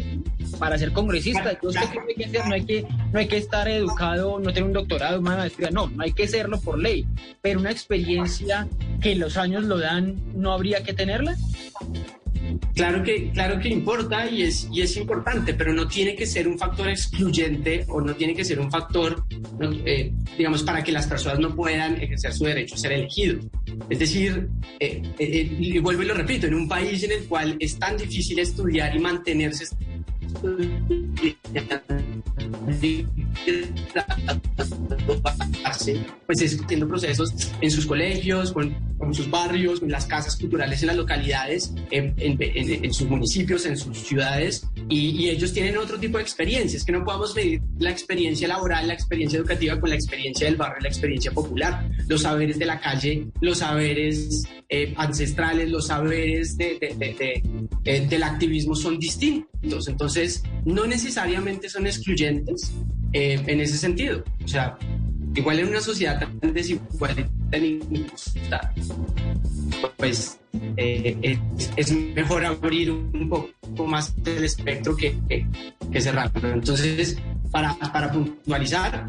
para ser congresista. no, hay que, no hay que estar educado, no tener un doctorado, una maestría, no, no hay que serlo por ley, pero una experiencia que los años lo dan, ¿no habría que tenerla? Claro que, claro que importa y es, y es importante, pero no tiene que ser un factor excluyente o no tiene que ser un factor, eh, digamos, para que las personas no puedan ejercer su derecho a ser elegidos. Es decir, eh, eh, y vuelvo y lo repito, en un país en el cual es tan difícil estudiar y mantenerse pues discutiendo procesos en sus colegios, con, sus barrios, en las casas culturales, en las localidades, en, sus municipios, en sus ciudades, y, ellos tienen otro tipo de experiencias, que no podamos medir la experiencia laboral, la experiencia educativa con la experiencia del barrio, la experiencia popular, los saberes de la calle, los saberes eh, ancestrales, los saberes de, eh, del activismo son distintos, entonces no necesariamente son excluyentes eh, en ese sentido. O sea, igual en una sociedad tan desigual tan injusta, pues eh, es, mejor abrir un poco más el espectro que, que, cerrarlo. Entonces, para, para puntualizar,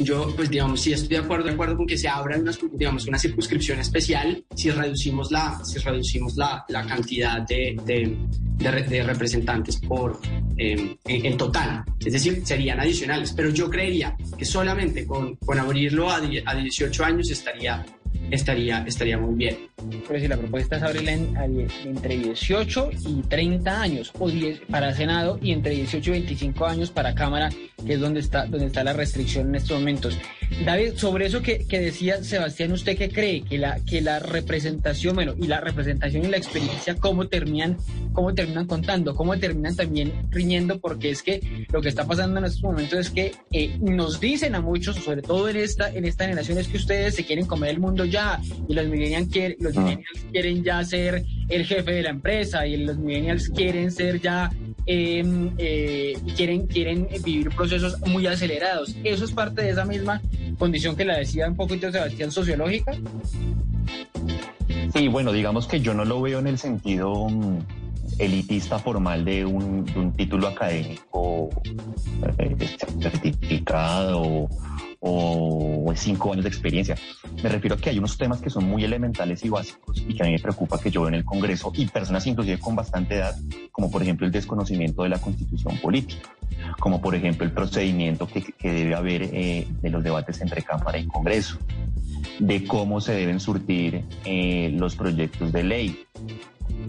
yo, pues digamos, sí estoy de acuerdo, de acuerdo con que se abra una, digamos, una circunscripción especial si reducimos la, si reducimos la, la cantidad de, de, de, representantes por em, en, total. Es decir, serían adicionales. Pero yo creería que solamente con, con abrirlo a, a 18 años estaría estaría, estaría muy bien. Pero si la propuesta es abrirla entre 18 y 30 años, o 10 para Senado y entre 18 y 25 años para Cámara, que es donde está, donde está la restricción en estos momentos. David, sobre eso que, que decía Sebastián, ¿usted qué cree? Que la, que la representación, bueno, y la representación y la experiencia, ¿cómo terminan, cómo terminan contando? ¿Cómo terminan también riñendo? Porque es que lo que está pasando en estos momentos es que eh, nos dicen a muchos, sobre todo en esta, en esta generación, es que ustedes se quieren comer el mundo ya y los millennials, quieren, los ah. millennials quieren ya ser el jefe de la empresa y los millennials quieren ser ya em, eh, quieren, quieren vivir procesos muy acelerados. Eso es parte de esa misma condición que la decía un poquito Sebastián, sociológica. Sí, bueno, digamos que yo no lo veo en el sentido mm, elitista formal de un, título académico eh, certificado o cinco años de experiencia. Me refiero a que hay unos temas que son muy elementales y básicos y que a mí me preocupa que yo veo en el Congreso y personas inclusive con bastante edad, como por ejemplo el desconocimiento de la constitución política, como por ejemplo el procedimiento que, debe haber eh, de los debates entre Cámara y Congreso, de cómo se deben surtir eh, los proyectos de ley,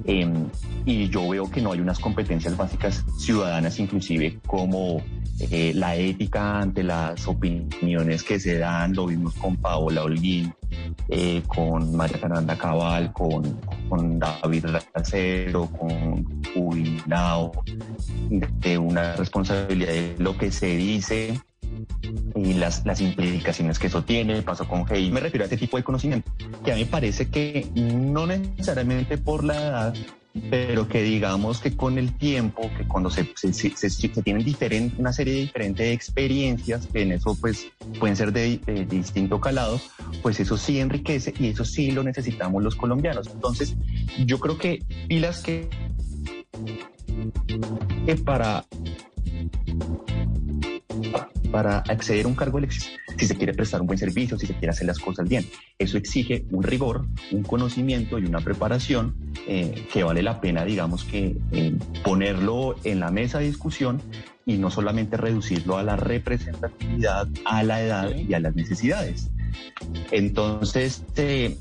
em, y yo veo que no hay unas competencias básicas ciudadanas, inclusive como eh, la ética ante las opiniones que se dan, lo vimos con Paola Holguín, eh, con María Fernanda Cabal, con, con David Racero, con Jubilao, de una responsabilidad de lo que se dice y las, las implicaciones que eso tiene, pasó con Hey. Me refiero a este tipo de conocimiento, que a mí me parece que no necesariamente por la edad, pero que digamos que con el tiempo, que cuando se, se, se, tienen diferente, una serie de diferentes experiencias, que en eso pues pueden ser de, distinto calado, pues eso sí enriquece y eso sí lo necesitamos los colombianos. Entonces, yo creo que pilas que, que para para acceder a un cargo si se quiere prestar un buen servicio, si se quiere hacer las cosas bien. Eso exige un rigor, un conocimiento y una preparación eh, que vale la pena, digamos, que eh, ponerlo en la mesa de discusión y no solamente reducirlo a la representatividad, a la edad y a las necesidades. Entonces, eh,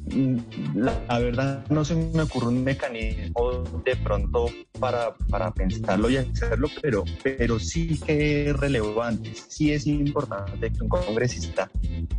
la, verdad no se me ocurre un mecanismo de pronto para, para pensarlo y hacerlo, pero, pero sí que es relevante, sí es importante que un congresista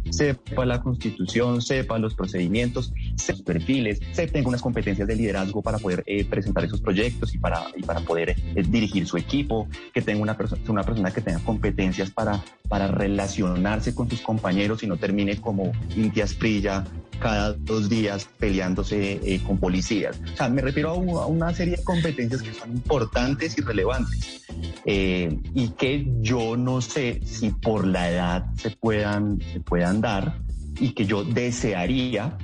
sepa la constitución, sepa los procedimientos, los perfiles, se tenga unas competencias de liderazgo para poder eh, presentar esos proyectos y para, y para poder eh, dirigir su equipo, que tenga una, persona una persona que tenga competencias para, para relacionarse con sus compañeros y no termine como Inti Asprilla cada dos días peleándose eh, con policías. O sea, me refiero a, una serie de competencias que son importantes y relevantes eh, y que yo no sé si por la edad se puedan, se puedan dar y que yo desearía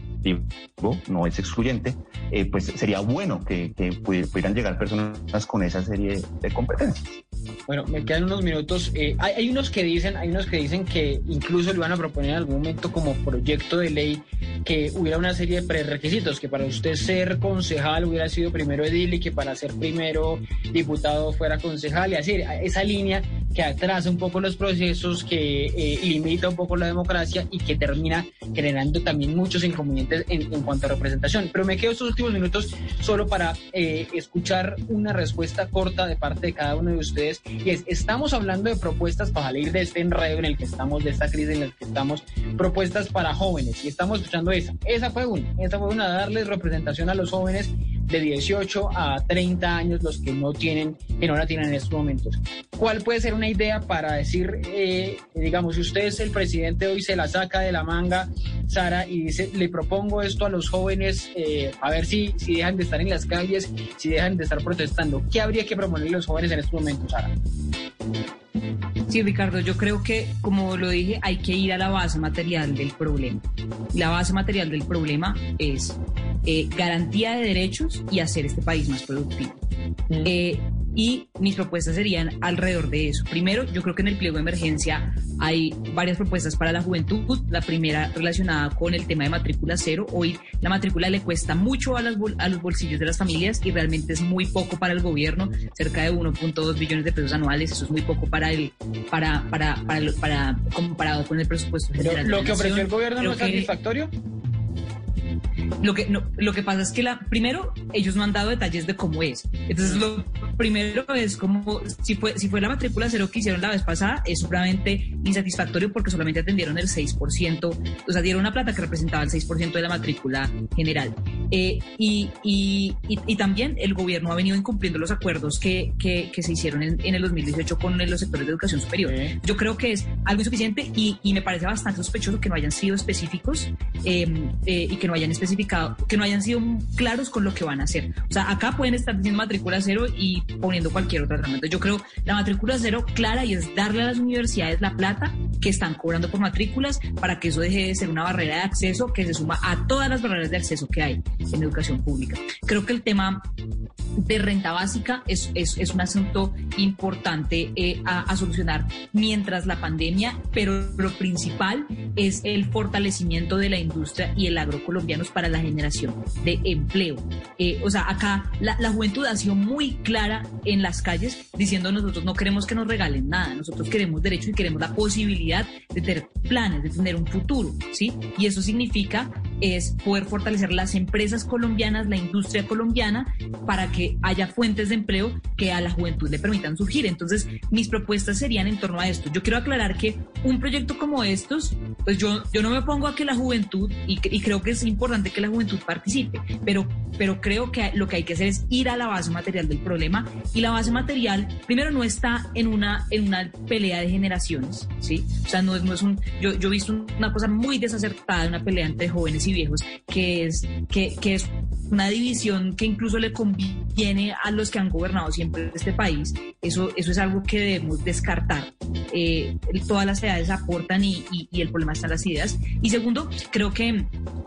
no es excluyente, eh, pues sería bueno que, pudieran llegar personas con esa serie de competencias. Bueno, me quedan unos minutos. Eh, hay, hay, unos que dicen, hay unos que dicen que incluso le van a proponer en algún momento como proyecto de ley que hubiera una serie de prerequisitos, que para usted ser concejal hubiera sido primero edil y que para ser primero diputado fuera concejal y así, esa línea que atrasa un poco los procesos, que eh, limita un poco la democracia y que termina generando también muchos inconvenientes en, cuanto a representación. Pero me quedo estos últimos minutos solo para eh, escuchar una respuesta corta de parte de cada uno de ustedes. Y es, estamos hablando de propuestas para salir de este enredo en el que estamos, de esta crisis en la que estamos, propuestas para jóvenes. Y estamos escuchando esa. Esa fue una. Esa fue una, darles representación a los jóvenes de 18 a 30 años los que no tienen, que no la tienen en estos momentos. ¿Cuál puede ser una idea para decir, eh, digamos, si usted es el presidente hoy se la saca de la manga, Sara, y dice, le propongo esto a los jóvenes, eh, a ver si, si dejan de estar en las calles, si dejan de estar protestando. ¿Qué habría que proponer los jóvenes en estos momentos, Sara? Sí, Ricardo, yo creo que, como lo dije, hay que ir a la base material del problema. La base material del problema es eh, garantía de derechos y hacer este país más productivo. Mm. Eh, y mis propuestas serían alrededor de eso. Primero, yo creo que en el pliego de emergencia hay varias propuestas para la juventud. La primera relacionada con el tema de matrícula cero. Hoy la matrícula le cuesta mucho a, las, a los bolsillos de las familias y realmente es muy poco para el gobierno, cerca de 1.2 billones de pesos anuales. Eso es muy poco para el, para, para, para, para comparado con el presupuesto general. ¿Lo que ofreció el gobierno no es satisfactorio? Lo que, no, lo que pasa es que la, primero ellos no han dado detalles de cómo es. Entonces lo primero es como si fue, si fue la matrícula cero que hicieron la vez pasada, es supremamente insatisfactorio porque solamente atendieron el 6%, o sea, dieron una plata que representaba el 6% de la matrícula general. Eh, y, y, y, también el gobierno ha venido incumpliendo los acuerdos que, que, que se hicieron en, en, el 2018 con los sectores de educación superior. Yo creo que es algo insuficiente y, y, me parece bastante sospechoso que no hayan sido específicos eh, eh, y que no hayan especificado, que no hayan sido claros con lo que van a hacer. O sea, acá pueden estar diciendo matrícula cero y poniendo cualquier otra herramienta. Yo creo la matrícula cero clara y es darle a las universidades la plata que están cobrando por matrículas para que eso deje de ser una barrera de acceso que se suma a todas las barreras de acceso que hay en educación pública. Creo que el tema de renta básica es, es, es un asunto importante eh, a, a, solucionar mientras la pandemia, pero lo principal es el fortalecimiento de la industria y el agro colombianos para la generación de empleo. Eh, o sea, acá la, la, juventud ha sido muy clara en las calles diciendo nosotros no queremos que nos regalen nada, nosotros queremos derecho y queremos la posibilidad de tener planes, de tener un futuro, ¿sí? Y eso significa es poder fortalecer las empresas colombianas, la industria colombiana, para que haya fuentes de empleo que a la juventud le permitan surgir. Entonces, mis propuestas serían en torno a esto. Yo quiero aclarar que un proyecto como estos, pues yo, yo no me pongo a que la juventud, y, y creo que es importante que la juventud participe, pero, pero creo que lo que hay que hacer es ir a la base material del problema y la base material, primero, no está en una, en una pelea de generaciones, ¿sí? O sea, no es, no es un, yo, yo he visto una cosa muy desacertada, una pelea entre jóvenes y viejos, que es, que, que es una división que incluso le conviene a los que han gobernado siempre este país. Eso, eso es algo que debemos descartar. Eh, todas las edades aportan y, y, y, el problema está en las ideas. Y segundo, creo que,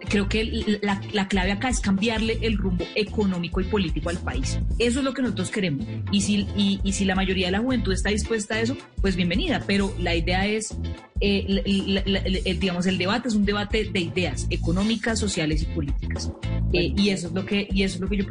creo que la, la, clave acá es cambiarle el rumbo económico y político al país. Eso es lo que nosotros queremos. Y si, y, y si la mayoría de la juventud está dispuesta a eso, pues bienvenida. Pero la idea es eh, el, digamos, el debate es un debate de ideas económicas, sociales y políticas. Eh, y eso es lo que y eso es lo que yo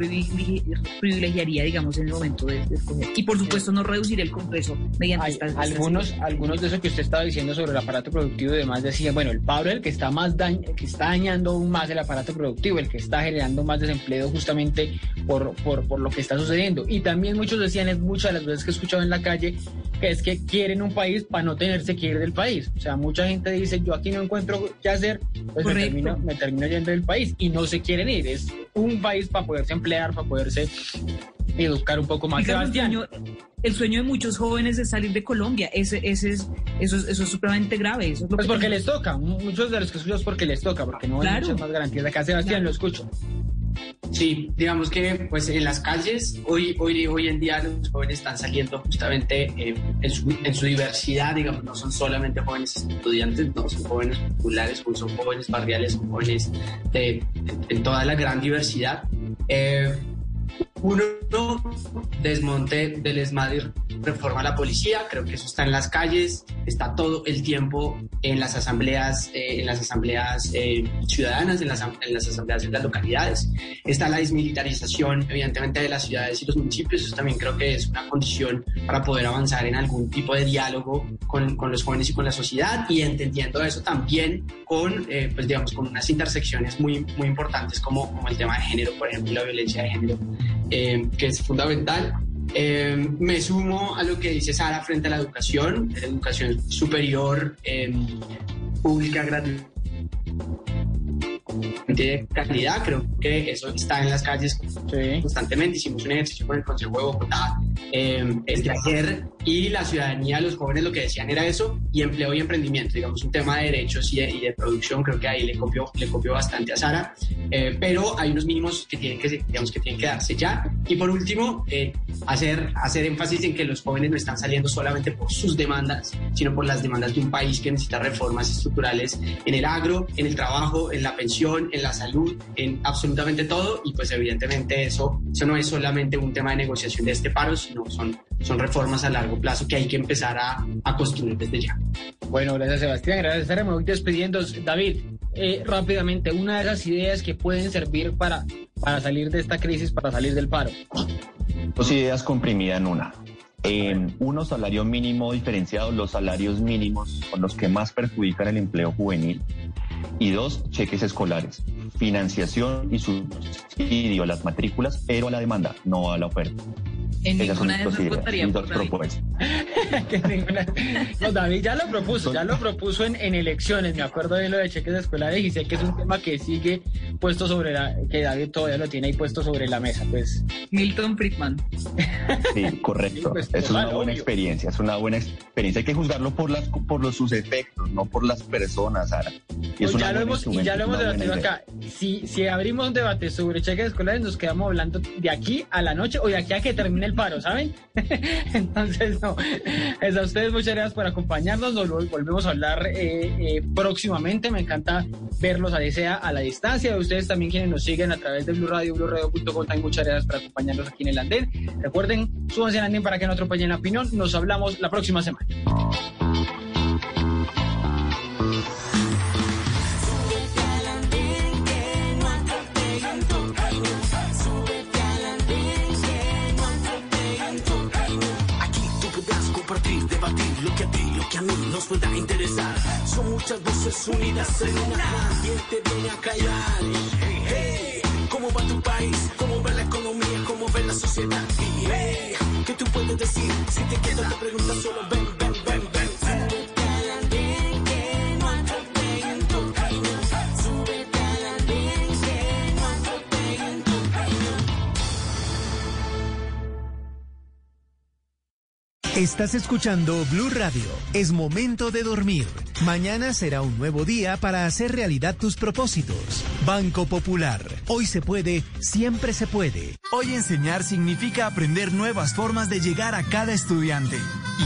privilegiaría, digamos, en el momento de, escoger. Y por supuesto no reducir el Congreso mediante estas, algunos algunos de eso que usted estaba diciendo sobre el aparato productivo y demás decían, bueno, el paro es el que está más dañ que está dañando aún más el aparato productivo, el que está generando más desempleo justamente por, por, por lo que está sucediendo. Y también muchos decían, es muchas de las veces que he escuchado en la calle, que es que quieren un país para no tenerse que ir del país. O sea, mucha gente dice, yo aquí no encuentro qué hacer, pues me termino, me termino yendo del país y no se quieren ir. Es un país para poderse emplear, para poderse educar un poco más. Sebastián. El sueño, de muchos jóvenes es salir de Colombia. Ese, ese es, eso, es, eso es supremamente grave. Eso pues porque les toca. Muchos de los que escucho es porque les toca, porque no hay muchas más garantías. Acá, Sebastián, lo escucho. Sí, digamos que pues en las calles hoy, hoy, hoy en día los jóvenes están saliendo justamente eh, en, su, en, su, diversidad, digamos, no son solamente jóvenes estudiantes, no, son jóvenes populares, son jóvenes barriales, son jóvenes de, en toda la gran diversidad. Eh, uno, desmonte del ESMAD reforma a la policía, creo que eso está en las calles, está todo el tiempo en las asambleas, eh, en las asambleas eh, ciudadanas, en las, en las asambleas de las localidades. Está la desmilitarización, evidentemente, de las ciudades y los municipios, eso también creo que es una condición para poder avanzar en algún tipo de diálogo con, con los jóvenes y con la sociedad. Y entendiendo eso también con, eh, pues digamos, con unas intersecciones muy, muy importantes como, como el tema de género, por ejemplo, la violencia de género eh, que es fundamental. Eh, me sumo a lo que dice Sara frente a la educación, la educación superior, eh, pública, gratuita de calidad. Creo que eso está en las calles constantemente. Hicimos un ejercicio con el Consejo de Bogotá eh, de ayer y la ciudadanía, los jóvenes lo que decían era eso y empleo y emprendimiento, digamos un tema de derechos y de, producción. Creo que ahí le copió, le copió bastante a Sara, eh, pero hay unos mínimos que tienen que, digamos, que tienen que darse ya. Y por último, eh, hacer, hacer énfasis en que los jóvenes no están saliendo solamente por sus demandas, sino por las demandas de un país que necesita reformas estructurales en el agro, en el trabajo, en la pensión, en la salud, en absolutamente todo. Y pues evidentemente eso, eso no es solamente un tema de negociación de este paro, sino son, son reformas a largo plazo que hay que empezar a, a construir desde ya. Bueno, gracias Sebastián, gracias Sara. Me voy despidiendo. David, eh, rápidamente, una de esas ideas que pueden servir para, para salir de esta crisis, para salir del paro. Dos ideas comprimidas en una. uno, salario mínimo diferenciado. Los salarios mínimos son los que más perjudican el empleo juvenil. Y dos, cheques escolares, financiación y subsidio a las matrículas, pero a la demanda, no a la oferta. En ninguna de esas votaría por David. no, David ya lo propuso, ya lo propuso en, en, elecciones. Me acuerdo de lo de cheques escolares y sé que es un tema que sigue puesto sobre la, que David todavía lo tiene ahí puesto sobre la mesa. Pues Milton Friedman. Sí, correcto. Pues, es una buena experiencia, es una buena experiencia. Hay que juzgarlo por las por los, sus efectos, no por las personas, Sara. Y, pues ya, lo hemos, y ya lo hemos debatido acá. Si, si abrimos un debate sobre cheques escolares, nos quedamos hablando de aquí a la noche o de aquí a que termine el paro, ¿saben? Entonces, no. Es a ustedes muchas gracias por acompañarnos. Nos volvemos a hablar eh, eh, próximamente. Me encanta verlos a sea a la distancia. De ustedes también quienes nos siguen a través de Blue Radio, BlueRadio.com. Muchas gracias por acompañarnos aquí en el andén. Recuerden, súbanse al andén para que no atropellen la opinión. Nos hablamos la próxima semana. A mí nos pueda interesar. Son muchas voces unidas en una. ¿Quién te viene a callar? Hey, ¿cómo va tu país? ¿Cómo va la economía? ¿Cómo va la sociedad? Hey, ¿qué tú puedes decir? Si te quedo te preguntas solo ven, ven. Estás escuchando Blue Radio. Es momento de dormir. Mañana será un nuevo día para hacer realidad tus propósitos. Banco Popular. Hoy se puede, siempre se puede. Hoy enseñar significa aprender nuevas formas de llegar a cada estudiante.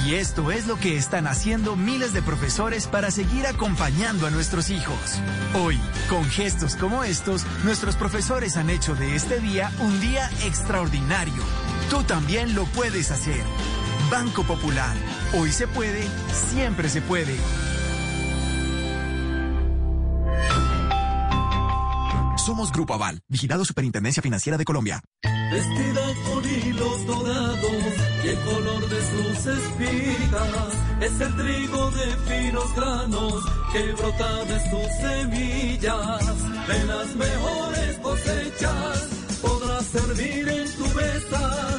Y esto es lo que están haciendo miles de profesores para seguir acompañando a nuestros hijos. Hoy, con gestos como estos, nuestros profesores han hecho de este día un día extraordinario. Tú también lo puedes hacer. Banco Popular. Hoy se puede, siempre se puede. Somos Grupo Aval, vigilado Superintendencia Financiera de Colombia. Vestida con hilos dorados y el color de sus espigas es el trigo de finos granos que brota de sus semillas. De las mejores cosechas podrás servir en tu mesa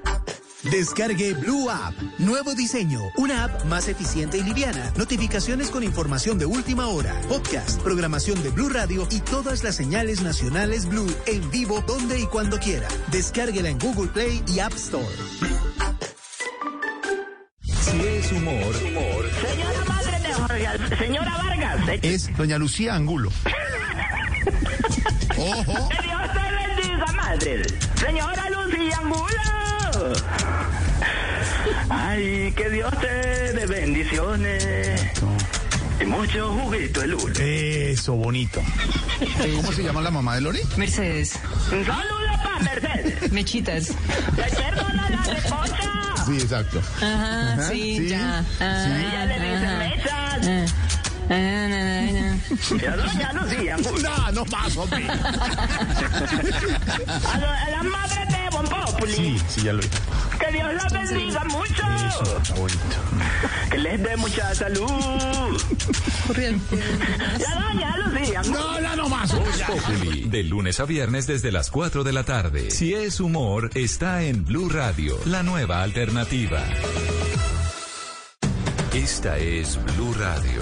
Descargue Blue App. Nuevo diseño. Una app más eficiente y liviana. Notificaciones con información de última hora. Podcast, programación de Blue Radio y todas las señales nacionales Blue en vivo donde y cuando quiera. Descárguela en Google Play y App Store. Si es humor. humor. Señora madre de Jorge, señora Vargas. Es doña Lucía Angulo. Ojo. Que Dios te bendiga, madre. Señora Lucía Angulo. Ay, que Dios te dé bendiciones. Y mucho juguito el uno. Eso, bonito. ¿Cómo se llama la mamá de Lori? Mercedes. Un saludo para Mercedes. Mechitas. Le perdona la recocha. Sí, exacto. Ajá, Ajá sí, sí, ya. Ajá, sí. Ella le dice mechas. Ya doña Lucía. No, no más, hombre. A, lo, a la madre de Bon Populi. Sí, sí, ya lo hice. Que Dios la bendiga mucho. Eso, está bonito. Que les dé mucha salud. Ya doña Lucía. No, ya no más. Populi, de lunes a viernes desde las 4 de la tarde. Si es humor, está en Blue Radio, la nueva alternativa. Esta es Blue Radio.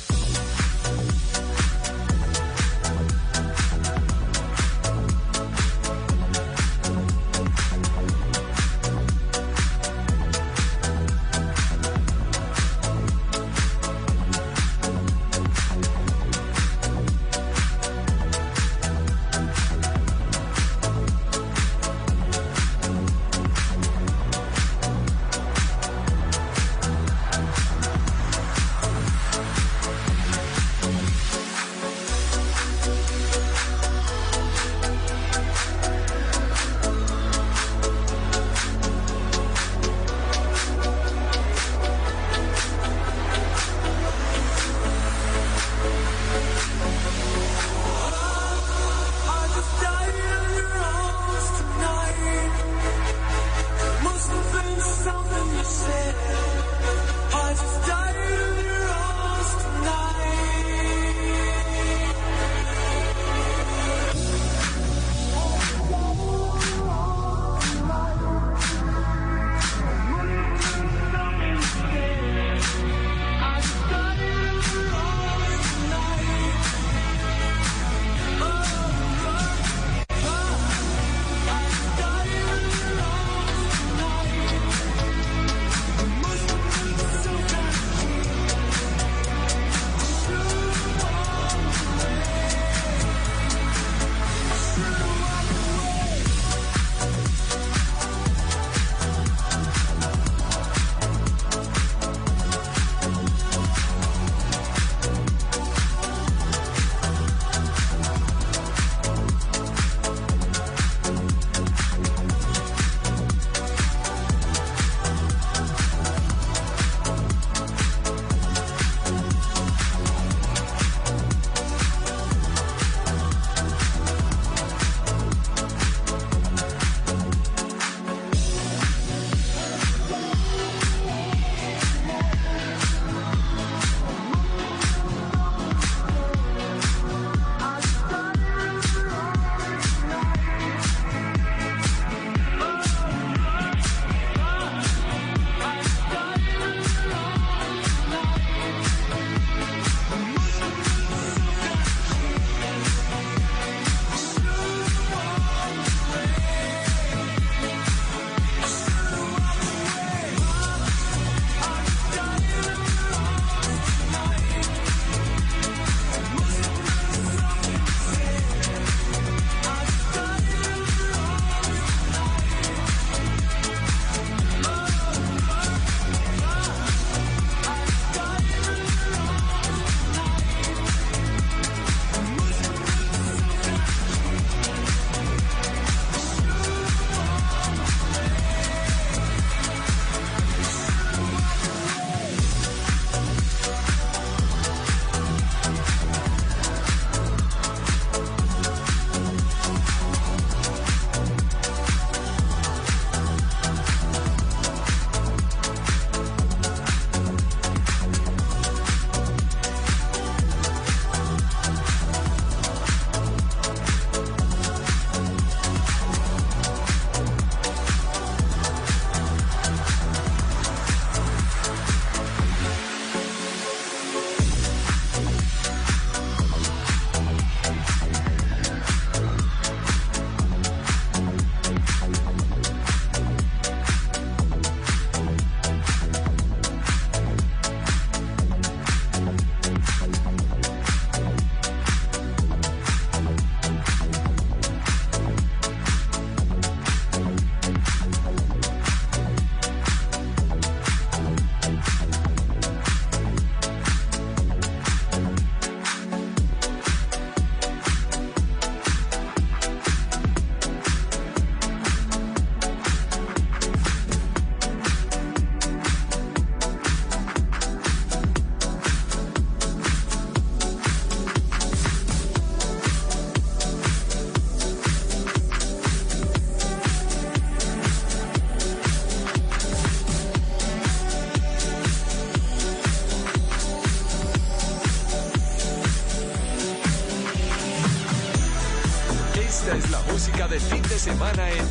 Semana en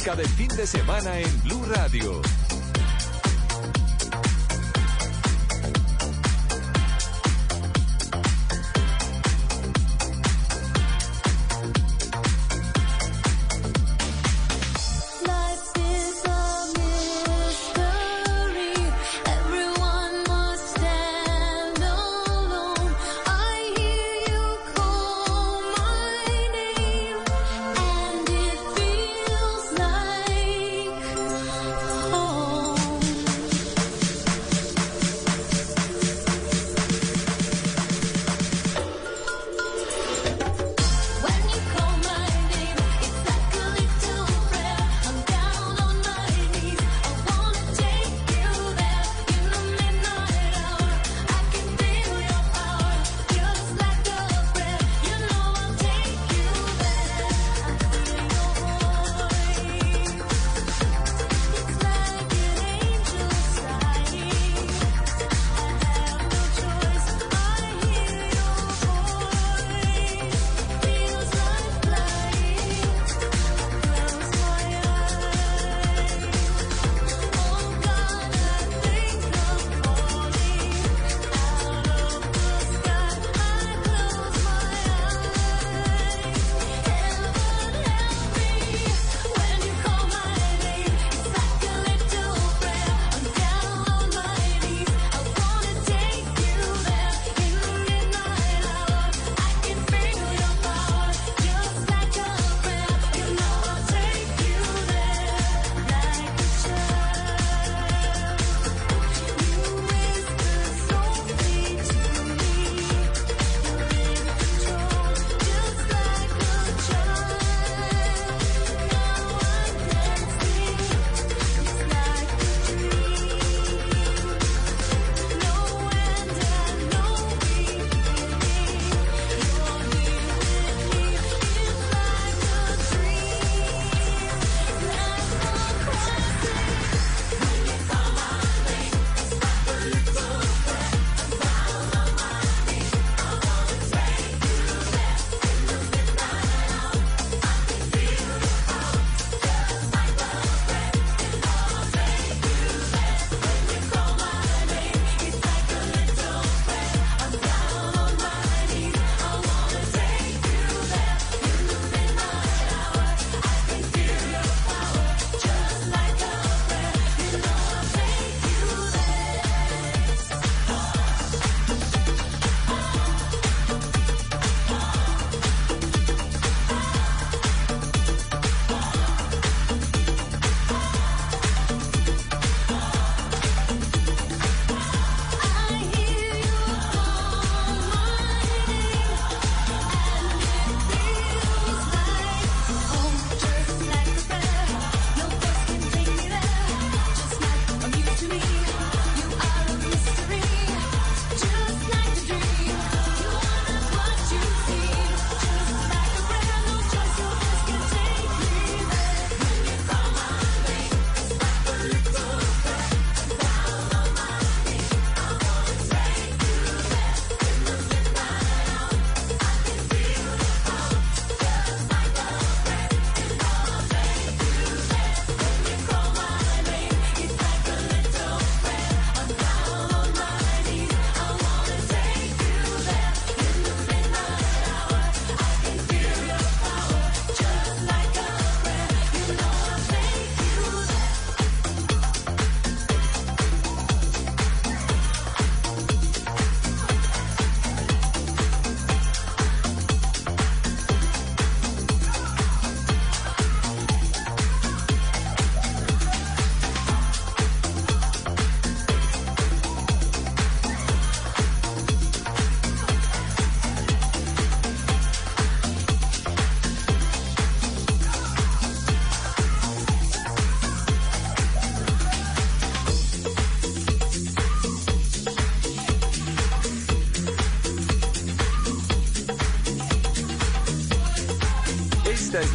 música del fin de semana en Blue Radio.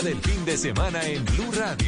Del fin de semana en Blue Radio.